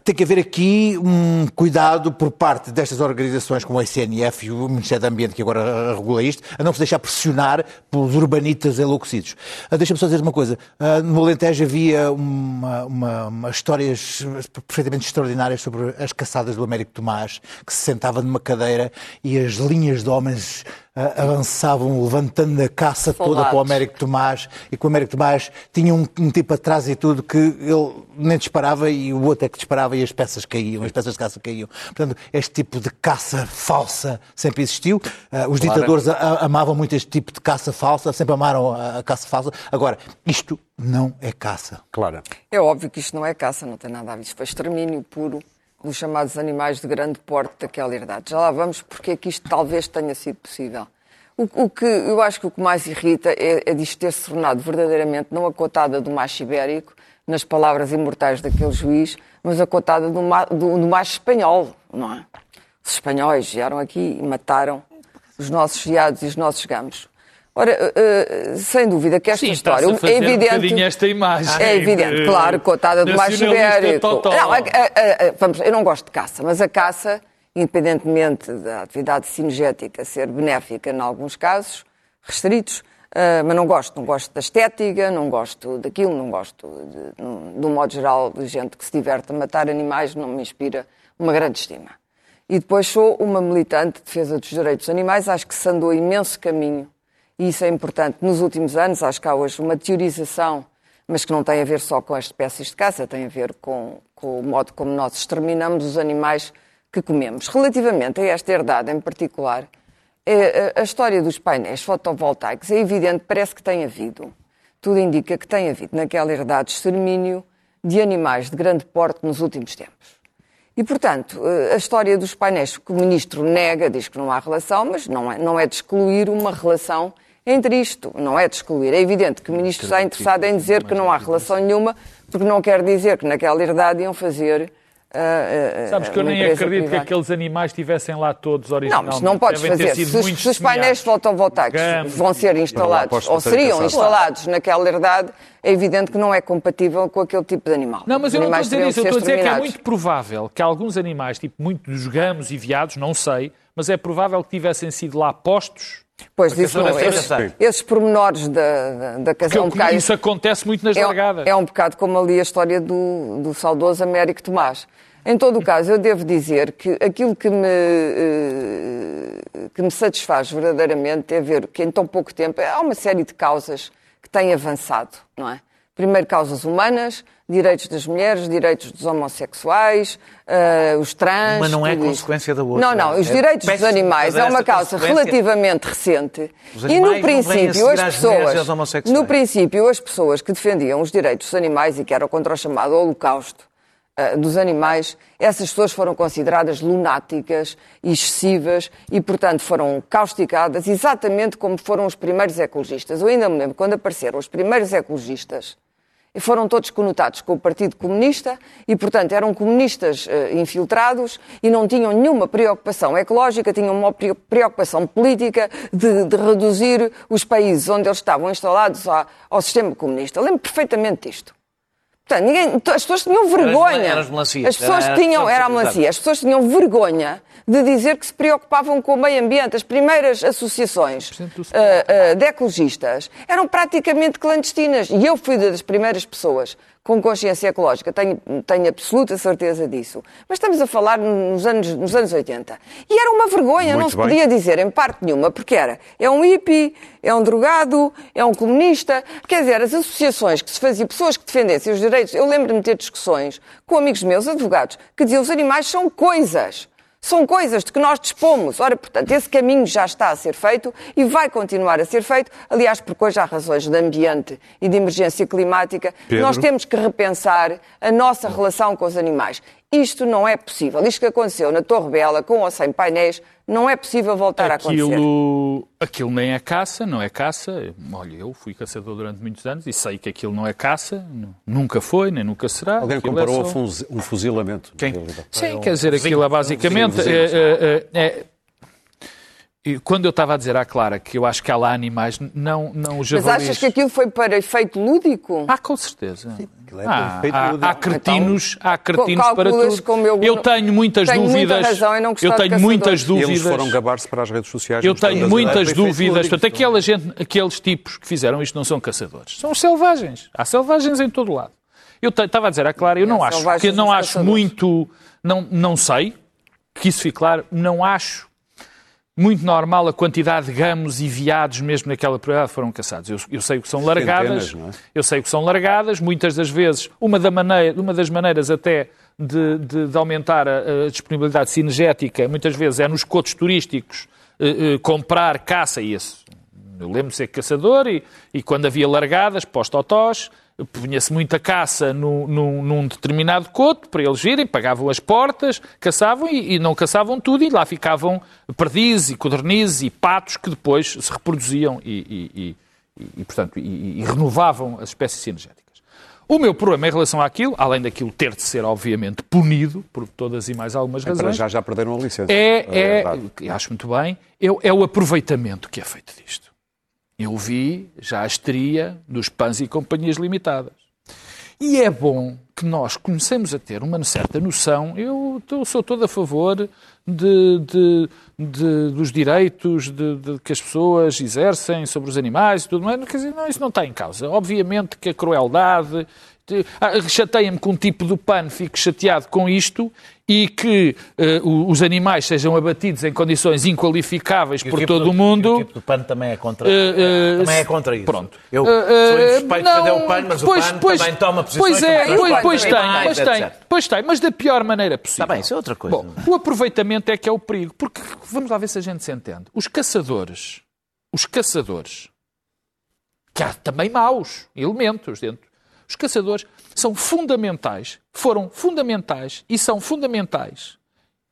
Tem que haver aqui um cuidado por parte destas organizações como a ICNF e o Ministério do Ambiente, que agora regula isto, a não se deixar pressionar pelos urbanitas enlouquecidos. Ah, deixa-me só dizer uma coisa. Ah, no Alentejo havia uma, uma, uma histórias perfeitamente extraordinárias sobre as caçadas do Américo Tomás, que se sentava numa cadeira e as linhas de homens avançavam levantando a caça Soldados. toda para o Américo Tomás e que o Américo Tomás tinha um, um, tipo atrás e tudo que ele nem disparava e o outro é que disparava e as peças caíam, as peças de caça caíam. Portanto, este tipo de caça falsa sempre existiu. Uh, os claro. ditadores a, a, amavam muito este tipo de caça falsa, sempre amaram a, a caça falsa. Agora, isto não é caça. Claro. É óbvio que isto não é caça, não tem nada a ver. Isto foi extermínio puro dos chamados animais de grande porte daquela herdade. Já lá vamos porque é que isto talvez tenha sido possível. O, o, que eu acho que o que mais irrita é, é disto ter se tornado verdadeiramente não a cotada do macho ibérico, nas palavras imortais daquele juiz, mas a cotada do, do, do macho espanhol, não é? Os espanhóis vieram aqui e mataram os nossos viados e os nossos gamos. Ora, uh, sem dúvida que esta Sim, história é evidente. Um esta imagem. É evidente, claro, cotada do mais ibérico. Não, a, a, a, vamos, eu não gosto de caça, mas a caça, independentemente da atividade cinegética ser benéfica em alguns casos, restritos, uh, mas não gosto. Não gosto da estética, não gosto daquilo, não gosto, de, de, de um modo geral, de gente que se diverte a matar animais, não me inspira uma grande estima. E depois sou uma militante de defesa dos direitos animais, acho que se andou imenso caminho e isso é importante. Nos últimos anos, acho que há hoje uma teorização, mas que não tem a ver só com as espécies de caça, tem a ver com, com o modo como nós exterminamos os animais que comemos. Relativamente a esta herdade em particular, é, a história dos painéis fotovoltaicos é evidente, parece que tem havido. Tudo indica que tem havido naquela herdade extermínio de animais de grande porte nos últimos tempos. E, portanto, a história dos painéis que o ministro nega, diz que não há relação, mas não é, não é de excluir uma relação entre isto. Não é de excluir. É evidente que o Ministro está interessado em dizer que não há relação nenhuma, porque não quer dizer que naquela herdade iam fazer Uh, uh, Sabes que eu nem acredito privada. que aqueles animais estivessem lá todos originalmente. Não, mas não podes Devem fazer. Se, se os painéis fotovoltaicos vão ser instalados, ou seriam instalados naquela herdade, é evidente que não é compatível com aquele tipo de animal. Não, mas eu não estou a dizer isso. Eu estou a dizer que é muito provável que alguns animais, tipo muito dos gamos e viados, não sei, mas é provável que tivessem sido lá postos Pois, isso não, esses, esses pormenores da, da, da Porque casão um bocado- isso acontece muito nas é, largadas. é um bocado como ali a história do, do saudoso Américo Tomás. Em todo o caso, eu devo dizer que aquilo que me, eh, que me satisfaz verdadeiramente é ver que em tão pouco tempo há uma série de causas que têm avançado, não é? Primeiro, causas humanas, direitos das mulheres, direitos dos homossexuais, eh, os trans. Uma não é tudo isso. consequência da outra. Não, não. Os É direitos dos animais é uma causa consequência. relativamente recente. Os E no princípio, as pessoas. No princípio, as pessoas que defendiam os direitos dos animais e que eram contra o chamado Holocausto ah, dos animais, essas pessoas foram consideradas lunáticas excessivas e, portanto, foram causticadas exatamente como foram os primeiros ecologistas. Eu ainda me lembro quando apareceram os primeiros ecologistas e foram todos conotados com o Partido Comunista e, portanto, eram comunistas eh, infiltrados e não tinham nenhuma preocupação ecológica, tinham uma pre- preocupação política de, de reduzir os países onde eles estavam instalados a- ao sistema comunista. Eu lembro perfeitamente disto. Portanto, ninguém- as pessoas tinham vergonha. eram os melancias, As pessoas era- tinham, era- a melancia, as pessoas tinham vergonha de dizer que se preocupavam com o meio ambiente. As primeiras associações ah, ah, de ecologistas eram praticamente clandestinas. E eu fui das primeiras pessoas com consciência ecológica, tenho, tenho absoluta certeza disso. Mas estamos a falar nos anos, nos anos 80. E era uma vergonha, não Muito se bem. podia dizer em parte nenhuma, porque era, é um hippie, é um drogado, é um comunista. Quer dizer, as associações que se faziam, pessoas que defendessem os direitos, eu lembro-me de ter discussões com amigos meus, advogados, que diziam os animais são coisas. São coisas de que nós dispomos. Ora, portanto, esse caminho já está a ser feito e vai continuar a ser feito. Aliás, porque hoje há razões de ambiente e de emergência climática. Pedro? Nós temos que repensar a nossa relação com os animais. Isto não é possível. Isto que aconteceu na Torre Bela, com ou sem painéis, não é possível voltar a acontecer. Aquilo, aquilo nem é caça, não é caça. Olha, eu fui caçador durante muitos anos e sei que aquilo não é caça, nu- nunca foi, nem nunca será. Alguém Aquilo comparou é a só- um fuzilamento. Quem? na realidade. Sim, quer dizer, aquilo é basicamente. Sim, é- é- é- é- e quando eu estava a dizer à Clara que eu acho que há lá animais, não, não os Mas javalis... achas que aquilo foi para efeito lúdico? Ah, com certeza. aquilo é Ah, há, há cretinos, há cretinos para tudo. eu- eu tenho muitas tenho muita dúvidas. razão não gostar eu de tenho muitas E dúvidas. eles foram gabar-se para as redes sociais. Eu tenho as muitas imagens. dúvidas. Portanto, aquela gente, aqueles tipos que fizeram isto não são caçadores. São os selvagens. Há selvagens em todo lado. Eu estava a dizer à Clara, eu não há acho, selvagens que não acho caçadores. muito, não, não sei, que isso fique claro, não acho muito normal a quantidade de gamos e veados mesmo naquela propriedade foram caçados. Eu, eu sei o que são largadas, é? eu sei o que são largadas, muitas das vezes, uma, da maneira, uma das maneiras até de, de- de aumentar a, a disponibilidade cinegética, muitas vezes é nos cotos turísticos eh, eh, comprar caça e esse. Eu lembro de ser caçador e, e quando havia largadas para os totós, punha-se muita caça num, num determinado coto para eles irem, pagavam as portas, caçavam e, e não caçavam tudo e lá ficavam perdizes e codornizes e patos que depois se reproduziam e, e- e- portanto, e, renovavam as espécies cinegéticas. O meu problema em relação àquilo, além daquilo ter de ser, obviamente, punido por todas e mais algumas É, Para razões, já já perderam a licença. é, é, que acho muito bem, é, é o aproveitamento que é feito disto. Eu vi já a histeria dos PANs e companhias limitadas. E é bom que nós comecemos a ter uma certa noção. Eu sou todo a favor de, de- de- dos direitos de que as pessoas exercem sobre os animais e tudo mais. Quer dizer, não, isso não está em causa. Obviamente que a crueldade. Ah, Chateia-me que um tipo do PAN fique chateado com isto e que o- os animais sejam abatidos em condições inqualificáveis E o por tipo todo do- o mundo. O tipo do PAN também é contra, Eh, eh, também é contra isso. pronto. Eu sou insuspeito de não, o PAN, mas pois- o PAN pois- também toma posições Pois é, pois, os pois tem, pois tem, pois tem, mas da pior maneira possível. Está bem, isso é outra coisa. Bom, o aproveitamento é que é o perigo, porque vamos lá ver se a gente se entende. Os caçadores, os caçadores, que há também maus elementos dentro, os caçadores são fundamentais, foram fundamentais e são fundamentais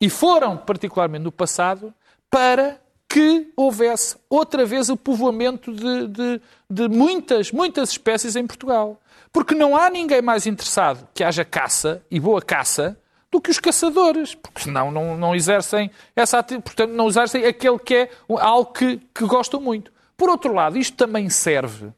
e foram particularmente no passado para que houvesse outra vez o povoamento de, de- de muitas, muitas espécies em Portugal. Porque não há ninguém mais interessado que haja caça e boa caça do que os caçadores, porque senão não, não exercem essa ati- portanto não exercem aquele que é algo que, que gostam muito. Por outro lado, isto também serve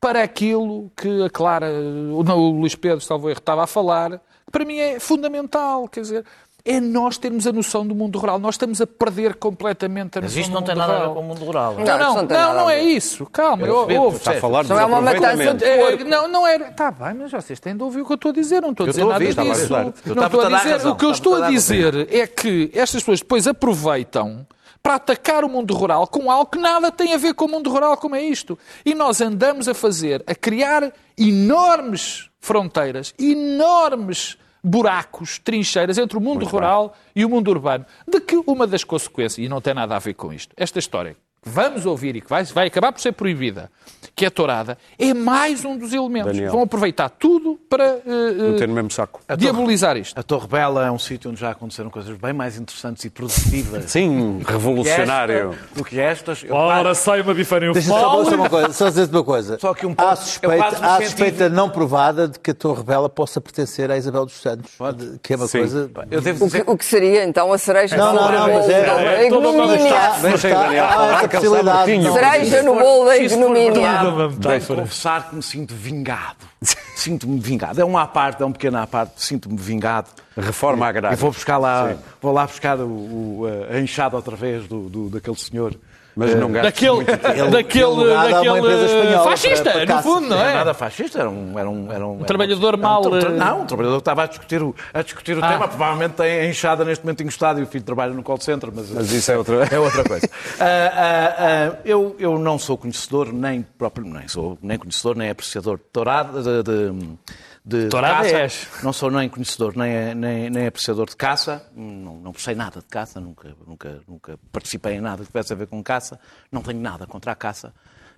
para aquilo que a Clara, não, o Luís Pedro, salvo erro, estava a falar, que para mim é fundamental. Quer dizer, é nós termos a noção do mundo rural. Nós estamos a perder completamente a Mas noção isto do não mundo tem nada a ver rural. com o mundo rural. Não, Não, não, não não, não é isso. Calma, Eu eu, ouve. Está a falar Não é uma matança É, porco. não, não era. Está bem, mas vocês têm de ouvir o que eu estou a dizer. Não estou a dizer nada disso. Não estou a dizer. O que eu estou a dizer é que estas pessoas depois aproveitam para atacar o mundo rural com algo que nada tem a ver com o mundo rural como é isto. E nós andamos a fazer, a criar enormes fronteiras, enormes buracos, trincheiras entre o mundo rural e o mundo urbano. De que uma das consequências, e não tem nada a ver com isto, esta história que vamos ouvir e que vai, vai acabar por ser proibida, que é tourada, é mais um dos elementos. Daniel. Vão aproveitar tudo para eh, Meter no mesmo saco. diabolizar isto. A Torre Bela é um sítio onde já aconteceram coisas bem mais interessantes e produtivas. <laughs> Sim, do que revolucionário. esta- Do que estas. Eu, sai uma bifarinha Deixa-me só dizer uma coisa, só dizer uma coisa. Só que um há ponto- eu suspeita, há suspeita não provada de que a Torre Bela possa pertencer à Isabel dos Santos. De- Que é uma Sim. coisa. eu devo O que, dizer o que seria então a cereja Não, não, não, mas é- da é ignomínia? Mas está, mas Deixa o Daniel está, há falar, essa que ele sabe possibilidade. tinho. não. Cereja no bolo da ignomínia. que confessar que me sinto vingado. <laughs> Sinto-me vingado. É uma à parte, é um pequeno à parte, sinto-me vingado. Reforma agrária. E vou buscar lá, vou lá buscar o, o, a enxada outra vez do, do- daquele senhor. Mas não gastes Daquele, muito. Ele- daquele, ele daquele espanhola fascista, para- para no fundo, não Não é? é nada fascista, era um, era um, era um, era trabalhador era um mal, tra- eh, Não, um trabalhador que estava a discutir o, a discutir o Ah. tema, provavelmente tem a enxada neste momento encostado e o filho trabalha no call center, mas, Mas isso é outra- <laughs> é outra coisa. Ah, ah, ah, eu, eu não sou conhecedor, nem próprio, nem sou nem conhecedor, nem apreciador de tourada, de, de, de caça. és. Não sou nem conhecedor, nem, nem, nem apreciador de caça. Não, não sei nada de caça, nunca, nunca, nunca participei em nada que tivesse a ver com caça. Não tenho nada contra a caça.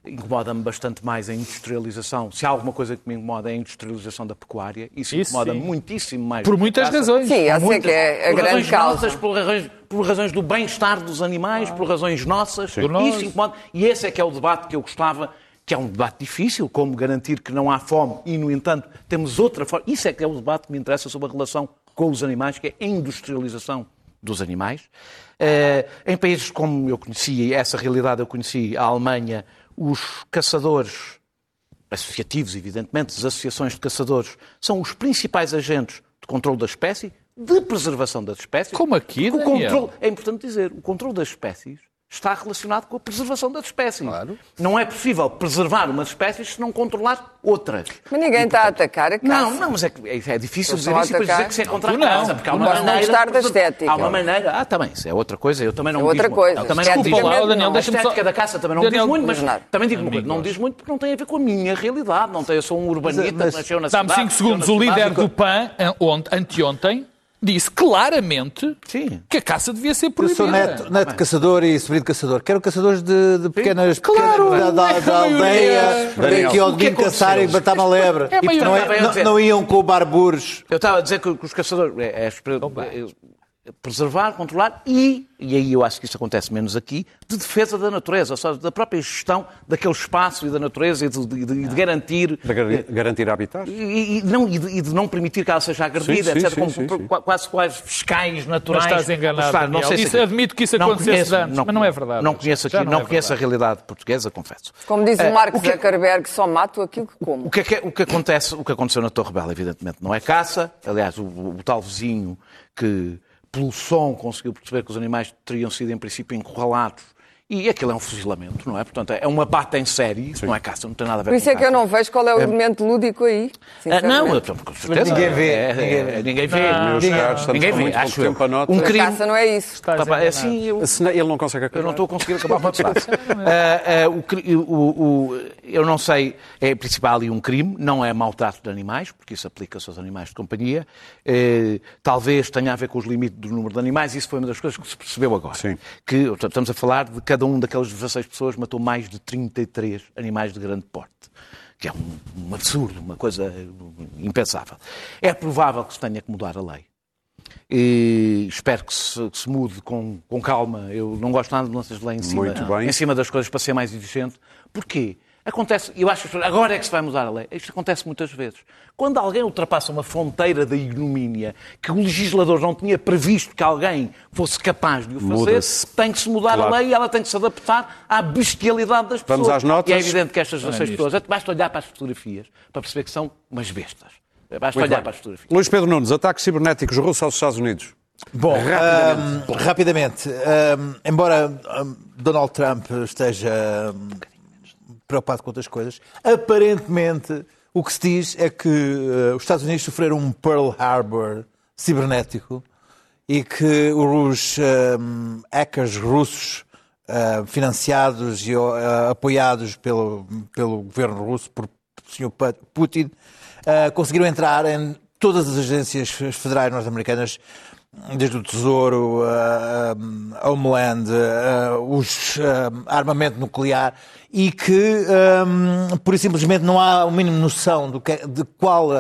Incomoda-me bastante mais a industrialização. Se há alguma coisa que me incomoda é a industrialização da pecuária. Isso, Isso incomoda sim. muitíssimo mais. Por muitas razões. Sim, essa é Muitas- que é a por grande razões causa. Nossas, por, razões, por razões do bem-estar dos animais, por razões nossas. Nós. Isso incomoda. E esse é que é o debate que eu gostava, que é um debate difícil, como garantir que não há fome e, no entanto, temos outra forma. Isso é que é o debate que me interessa sobre a relação com os animais, que é a industrialização dos animais. Eh, em países como eu conheci, e essa realidade eu conheci, a Alemanha, os caçadores associativos, evidentemente, as associações de caçadores, são os principais agentes de controle da espécie, de preservação das espécies. Como aqui, o controle, é importante dizer, o controle das espécies está relacionado com a preservação das espécies. Claro. Não é possível preservar umas espécies se não controlar outras. Mas ninguém está a atacar a caça. Não, não, mas é, que é, é difícil dizer isso e depois dizer que isso é contra tu a não. caça. Porque há uma Mas não maneira. gostar da estética. Há uma maneira. Ah, também, isso é outra coisa. Eu também não É outra diz muito. coisa. Eu também não Desculpa digo lá, muito. Daniel, a deixa-me só- estética da caça também não Daniel, diz muito, mas nada. também digo uma coisa. Não diz muito porque não tem a ver com a minha realidade. Não tem, eu sou um urbanita Mas- que nasceu na cidade. Dá-me 5 cresceu na segundos. O líder do PAN, an- ont- anteontem, disse claramente Sim. que a caça devia ser Eu proibida. sou neto, neto de caçador e sobrinho de caçador. Quero caçadores de, de pequenas, Claro, pequenas- da, da, é da aldeia, aqui ao que domingo caçar e matar uma lebre. É maioria. não, não, não iam com barburos. Eu estava a dizer que, que os caçadores. É, é, é- é preservar, controlar e, e aí eu acho que isso acontece menos aqui, de defesa da natureza, ou seja, da própria gestão daquele espaço e da natureza e de, de- de- de garantir. Gar- garantir habitat. E, e não, e, de, e de não permitir que ela seja agredida, Sim, sim, etc. sim, como sim, sim. qua- quase quase fiscais naturais. Mas estás enganado, Está, Daniel. Isso- é- admito que isso não acontecesse conheço, antes, mas não é verdade. Não conheço, aqui, não não é conheço a verdade. realidade portuguesa, confesso. Como diz Eh, o Mark o que- Zuckerberg, só mato aquilo que como. O que, é que- o que acontece, o que aconteceu na Torre Bela, evidentemente, não é caça. Aliás, o, o- o tal vizinho que, pelo som, conseguiu perceber que os animais teriam sido, em princípio, encurralados. E aquilo é um fuzilamento, não é? Portanto, é uma bata em série, isso não é caça, não tem nada a ver Por isso com é que eu caça. não vejo qual é o elemento lúdico aí. Ah, não, eu, com certeza. ninguém vê, É, ninguém é, vê. ninguém vê. Meus Ninguém- caros, estamos ninguém com vê, muito acho tempo a nota. Um A crime. caça não é isso. Estás Pá, pá, enganado. assim, eu, Ele não consegue acabar. eu não estou a conseguir acabar uma frase. <laughs> O cri- o- o- eu não sei, é principal ali um crime, não é maltrato de animais, porque isso aplica-se aos animais de companhia. Eh, talvez tenha a ver com os limites do número de animais, isso foi uma das coisas que se percebeu agora. Sim. Que estamos a falar de cada um daquelas 16 pessoas matou mais de 33 animais de grande porte. Que é um, um absurdo, uma coisa impensável. É provável que se tenha que mudar a lei. E espero que se, que se mude com, com calma. Eu não gosto nada de mudanças de lei em cima, em cima das coisas para ser mais exigente. Porquê? Acontece, eu acho que agora é que se vai mudar a lei. Isto acontece muitas vezes. Quando alguém ultrapassa uma fronteira da ignomínia que o legislador não tinha previsto que alguém fosse capaz de o fazer, tem que se mudar Claro. a lei e ela tem que se adaptar à bestialidade das pessoas. Vamos às notas. E é evidente que estas 16 pessoas, basta olhar para as fotografias para perceber que são umas bestas. Basta Muito olhar bem. para as fotografias. Luís Pedro Nunes, ataques cibernéticos russos aos Estados Unidos. Bom, rapidamente, um, rapidamente um, embora um, Donald Trump esteja preocupado com outras coisas, aparentemente o que se diz é que uh, os Estados Unidos sofreram um Pearl Harbor cibernético e que os um, hackers russos uh, financiados e uh, apoiados pelo, pelo governo russo, por Sr. Putin, conseguiram entrar em todas as agências federais norte-americanas desde o Tesouro, a uh, Homeland, os, uh, armamento nuclear, e que, um, por simplesmente, não há o mínimo noção do que, de qual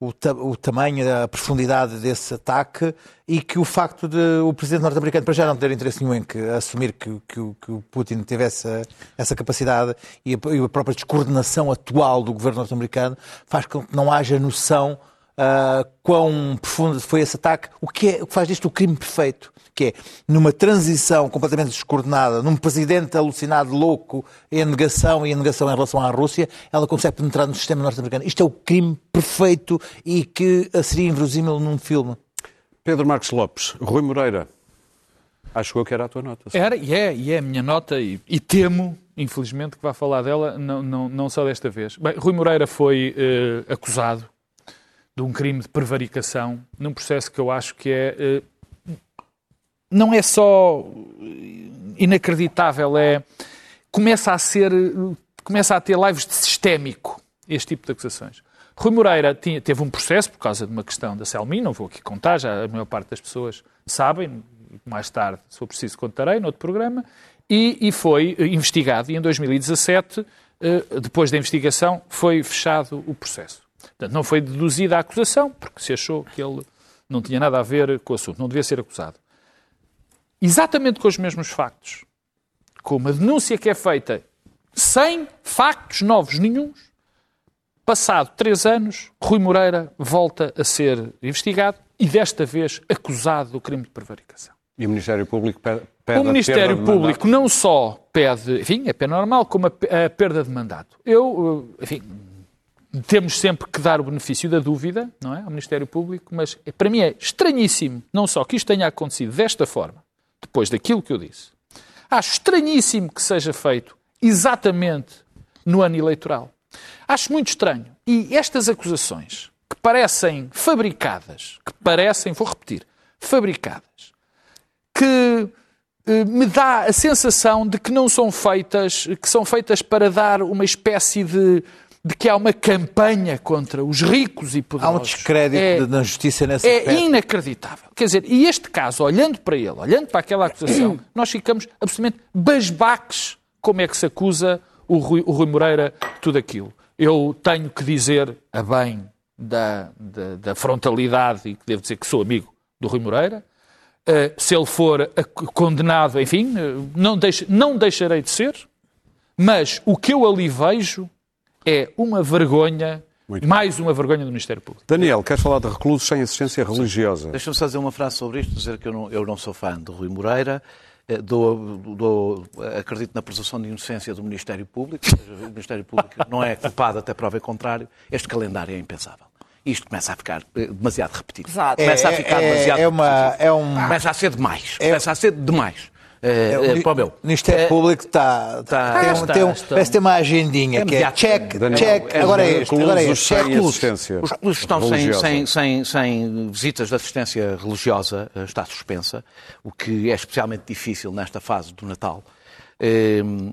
o, ta, o, tamanho, a profundidade desse ataque, e que o facto de o presidente norte-americano, para já não ter interesse nenhum em que, assumir que, que, que o Putin tivesse essa, essa capacidade e a, e a própria descoordenação atual do governo norte-americano, faz com que não haja noção uh, quão profundo foi esse ataque, o que, é, o que faz disto o crime perfeito, que é numa transição completamente descoordenada, num presidente alucinado, louco, em negação e em negação em relação à Rússia, ela consegue penetrar no sistema norte-americano. Isto é o crime perfeito e que seria inverosímil num filme. Pedro Marcos Lopes, Rui Moreira, acho que era a tua nota. Era, e é, e é a minha nota, e, e temo, infelizmente, que vá falar dela, não, não, não só desta vez. Bem, Rui Moreira foi uh, acusado de um crime de prevaricação, num processo que eu acho que é. Eh, não é só inacreditável, é. Começa a ser. Começa a ter lives de sistémico este tipo de acusações. Rui Moreira tinha, teve um processo por causa de uma questão da Selmin, não vou aqui contar, já a maior parte das pessoas sabem, mais tarde, se for preciso, contarei no outro programa, e, e foi investigado. E em 2017, eh, depois da investigação, foi fechado o processo. Portanto, não foi deduzida a acusação, porque se achou que ele não tinha nada a ver com o assunto, não devia ser acusado. Exatamente com os mesmos factos, com uma denúncia que é feita sem factos novos nenhums, passado três anos, Rui Moreira volta a ser investigado e desta vez acusado do crime de prevaricação. E o Ministério Público pede, pede O Ministério Público não só pede, enfim, é pena normal, como a, a perda de mandato. Eu, enfim, temos sempre que dar o benefício da dúvida, não é, ao Ministério Público, mas para mim é estranhíssimo, não só que isto tenha acontecido desta forma, depois daquilo que eu disse. Acho estranhíssimo que seja feito exatamente no ano eleitoral. Acho muito estranho. E estas acusações, que parecem fabricadas, que parecem, vou repetir, fabricadas, que eh, me dá a sensação de que não são feitas, que são feitas para dar uma espécie de de que há uma campanha contra os ricos e poderosos. Há um descrédito é, na justiça nessa É aspecto. inacreditável. Quer dizer, e este caso, olhando para ele, olhando para aquela acusação, <clears throat> nós ficamos absolutamente basbaques como é que se acusa o Rui, o Rui Moreira tudo aquilo. Eu tenho que dizer, a bem da, da, da frontalidade, e que devo dizer que sou amigo do Rui Moreira, uh, se ele for condenado, enfim, uh, não, deixe, não deixarei de ser, mas o que eu ali vejo é uma vergonha, Muito mais uma vergonha do Ministério Público. Daniel, queres falar de reclusos sem assistência religiosa? Deixa-me só dizer uma frase sobre isto, dizer que eu não, eu não sou fã de Rui Moreira, eh, Dou, dou, acredito na presunção de inocência do Ministério Público, o Ministério Público <laughs> não é culpado até prova em contrário, este calendário é impensável. Isto começa a ficar eh, demasiado repetido. Exato. Começa a ficar é, demasiado é uma, é um... Começa a ser demais. É... Começa a ser demais. É, é, para o meu. O Ministério é, Público está. Tá, tem, está, tem um, está, parece ter uma agendinha é que é check, Daniel, check, é, agora é este, agora é este. Os clubes estão sem, sem, sem, sem visitas de assistência religiosa, eh, está suspensa, o que é especialmente difícil nesta fase do Natal. Ehm,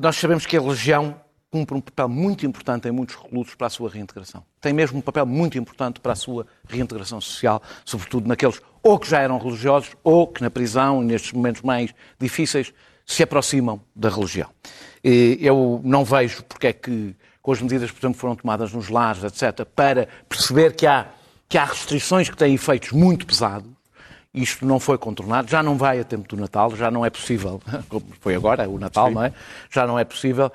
nós sabemos que a religião cumpre um papel muito importante em muitos reclusos para a sua reintegração. Tem mesmo um papel muito importante para a sua reintegração social, sobretudo naqueles ou que já eram religiosos ou que na prisão, nestes momentos mais difíceis, se aproximam da religião. Eu não vejo porque é que, com as medidas, por exemplo, foram tomadas nos lares, etc., para perceber que há, que há restrições que têm efeitos muito pesados, isto não foi contornado, já não vai a tempo do Natal, já não é possível, <laughs> como foi agora, o Natal, Sim. não é? Já não é possível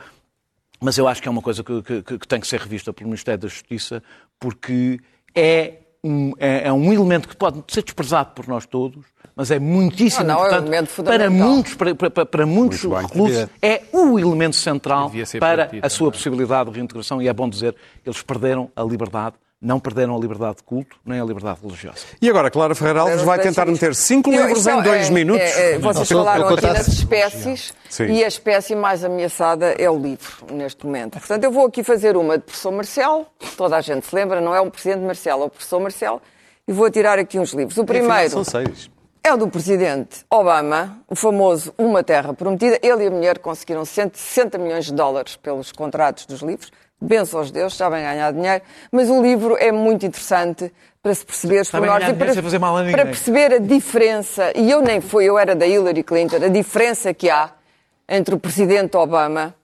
mas eu acho que é uma coisa que, que, que tem que ser revista pelo Ministério da Justiça, porque é um, é, é, um elemento que pode ser desprezado por nós todos, mas é muitíssimo não, não, importante é um para muitos, para, para, para muitos reclusos, é o elemento central para a sua possibilidade de reintegração e é bom dizer que eles perderam a liberdade não perderam a liberdade de culto nem a liberdade religiosa. E agora, Clara Ferreira Alves vai tentar meter cinco Eu- livros em dois é- minutos. é- é, vocês falaram aqui nas espécies Sim. e a espécie mais ameaçada é o livro, neste momento. Portanto, eu vou aqui fazer uma de professor Marcelo, toda a gente se lembra, não é o presidente Marcelo, é o professor Marcelo, e vou tirar aqui uns livros. O primeiro São seis. é o do presidente Obama, o famoso Uma Terra Prometida. Ele e a mulher conseguiram 160 milhões de dólares pelos contratos dos livros. Benção aos deuses, sabem ganhar dinheiro. Mas o livro é muito interessante para se perceber os pormenores e para, a para perceber a diferença. E eu nem fui, eu era da Hillary Clinton, a diferença que há entre o presidente Obama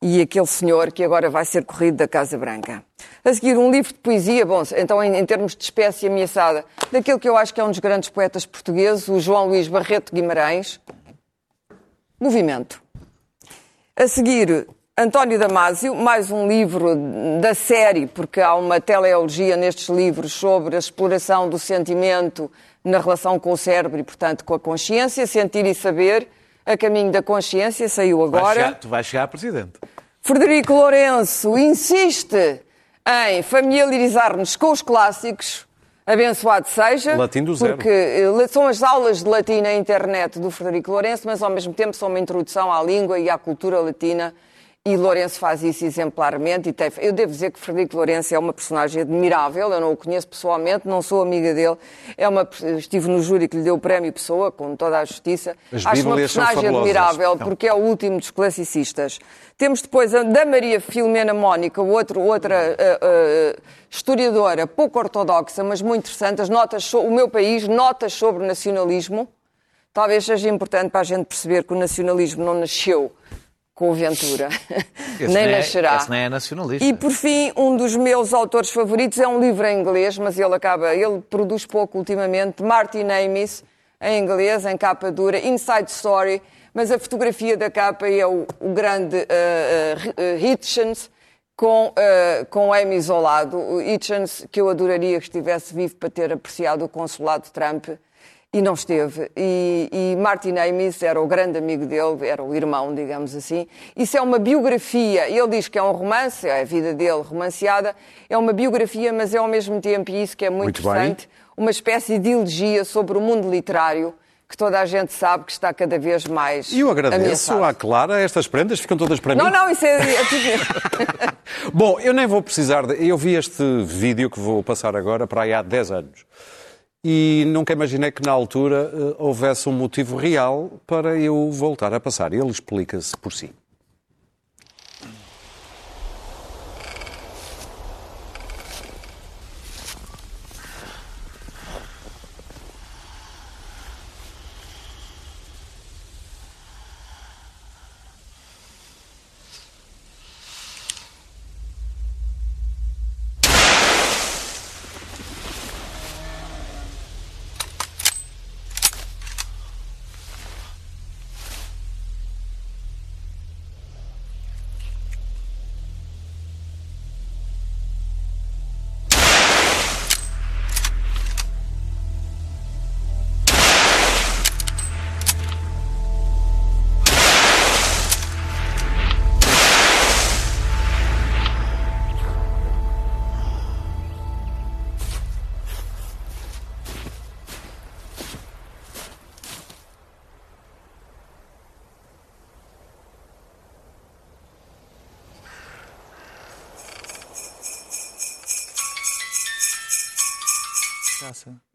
e aquele senhor que agora vai ser corrido da Casa Branca. A seguir, um livro de poesia, bom, então em, em termos de espécie ameaçada, daquele que eu acho que é um dos grandes poetas portugueses, o João Luís Barreto Guimarães, Movimento. A seguir, António Damasio, mais um livro da série, porque há uma teleologia nestes livros sobre a exploração do sentimento na relação com o cérebro e, portanto, com a consciência, sentir e saber, a caminho da consciência, saiu Vai agora. chegar- tu vais chegar a presidente. Frederico Lourenço insiste em familiarizar-nos com os clássicos. Abençoado seja. Latim do zero. Porque eh, são as aulas de latim na internet do Frederico Lourenço, mas ao mesmo tempo são uma introdução à língua e à cultura latina. E Lourenço faz isso exemplarmente. E tem... Eu devo dizer que Frederico Lourenço é uma personagem admirável. Eu não o conheço pessoalmente, não sou amiga dele. É uma... Estive no júri que lhe deu o prémio Pessoa, com toda a justiça. As Acho uma personagem admirável porque é o último dos classicistas. Temos depois a da Maria Filomena Mónica, outro, outra eh, eh, historiadora pouco ortodoxa, mas muito interessante. As notas so- o meu país, notas sobre nacionalismo. Talvez seja importante para a gente perceber que o nacionalismo não nasceu com o Ventura, Esse nem é- nascerá. esse não é nacionalista. E por fim, um dos meus autores favoritos é um livro em inglês, mas ele acaba, ele produz pouco ultimamente, Martin Amis, em inglês, em capa dura, Inside Story, mas a fotografia da capa é o, o grande uh, uh, Hitchens com, uh, com Amis ao lado. O Hitchens, que eu adoraria que estivesse vivo para ter apreciado o consulado Trump, e não esteve. E, e Martin Amis era o grande amigo dele, era o irmão, digamos assim. Isso é uma biografia. Ele diz que é um romance, é a vida dele romanceada. É uma biografia, mas é ao mesmo tempo, e isso que é muito, Muito bem. interessante, uma espécie de elegia sobre o mundo literário que toda a gente sabe que está cada vez mais E eu agradeço ameaçado. à Clara, estas prendas ficam todas para Não, mim. não, isso é, é. <laughs> Bom, eu nem vou precisar de... Eu vi este vídeo que vou passar agora para aí há 10 anos. E nunca imaginei que na altura eh, houvesse um motivo real para eu voltar a passar. Ele explica-se por si.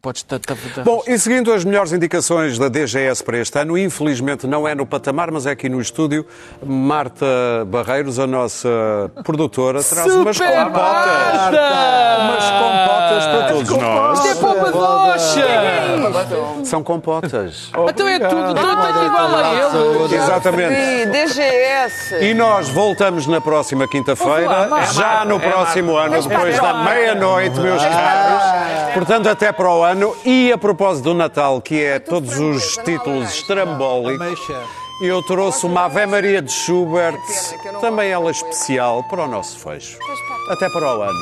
Podes Bom, e seguindo as melhores indicações da DGS para este ano, infelizmente não é no patamar, mas é aqui no estúdio, Marta Barreiros, a nossa produtora, traz umas Super compotas. Marta! Umas compotas para todos nós. Isto é polpa doce! São compotas. Então é tudo, eu tenho igual a ele. Exatamente. E DGS. E nós voltamos na próxima quinta-feira, já no próximo ano, depois da meia-noite, meus caros. Portanto, até para o ano. E a propósito do Natal, que é todos os títulos estrambólicos, eu trouxe uma Ave Maria de Schubert, também ela especial, para o nosso fecho. Até para o ano.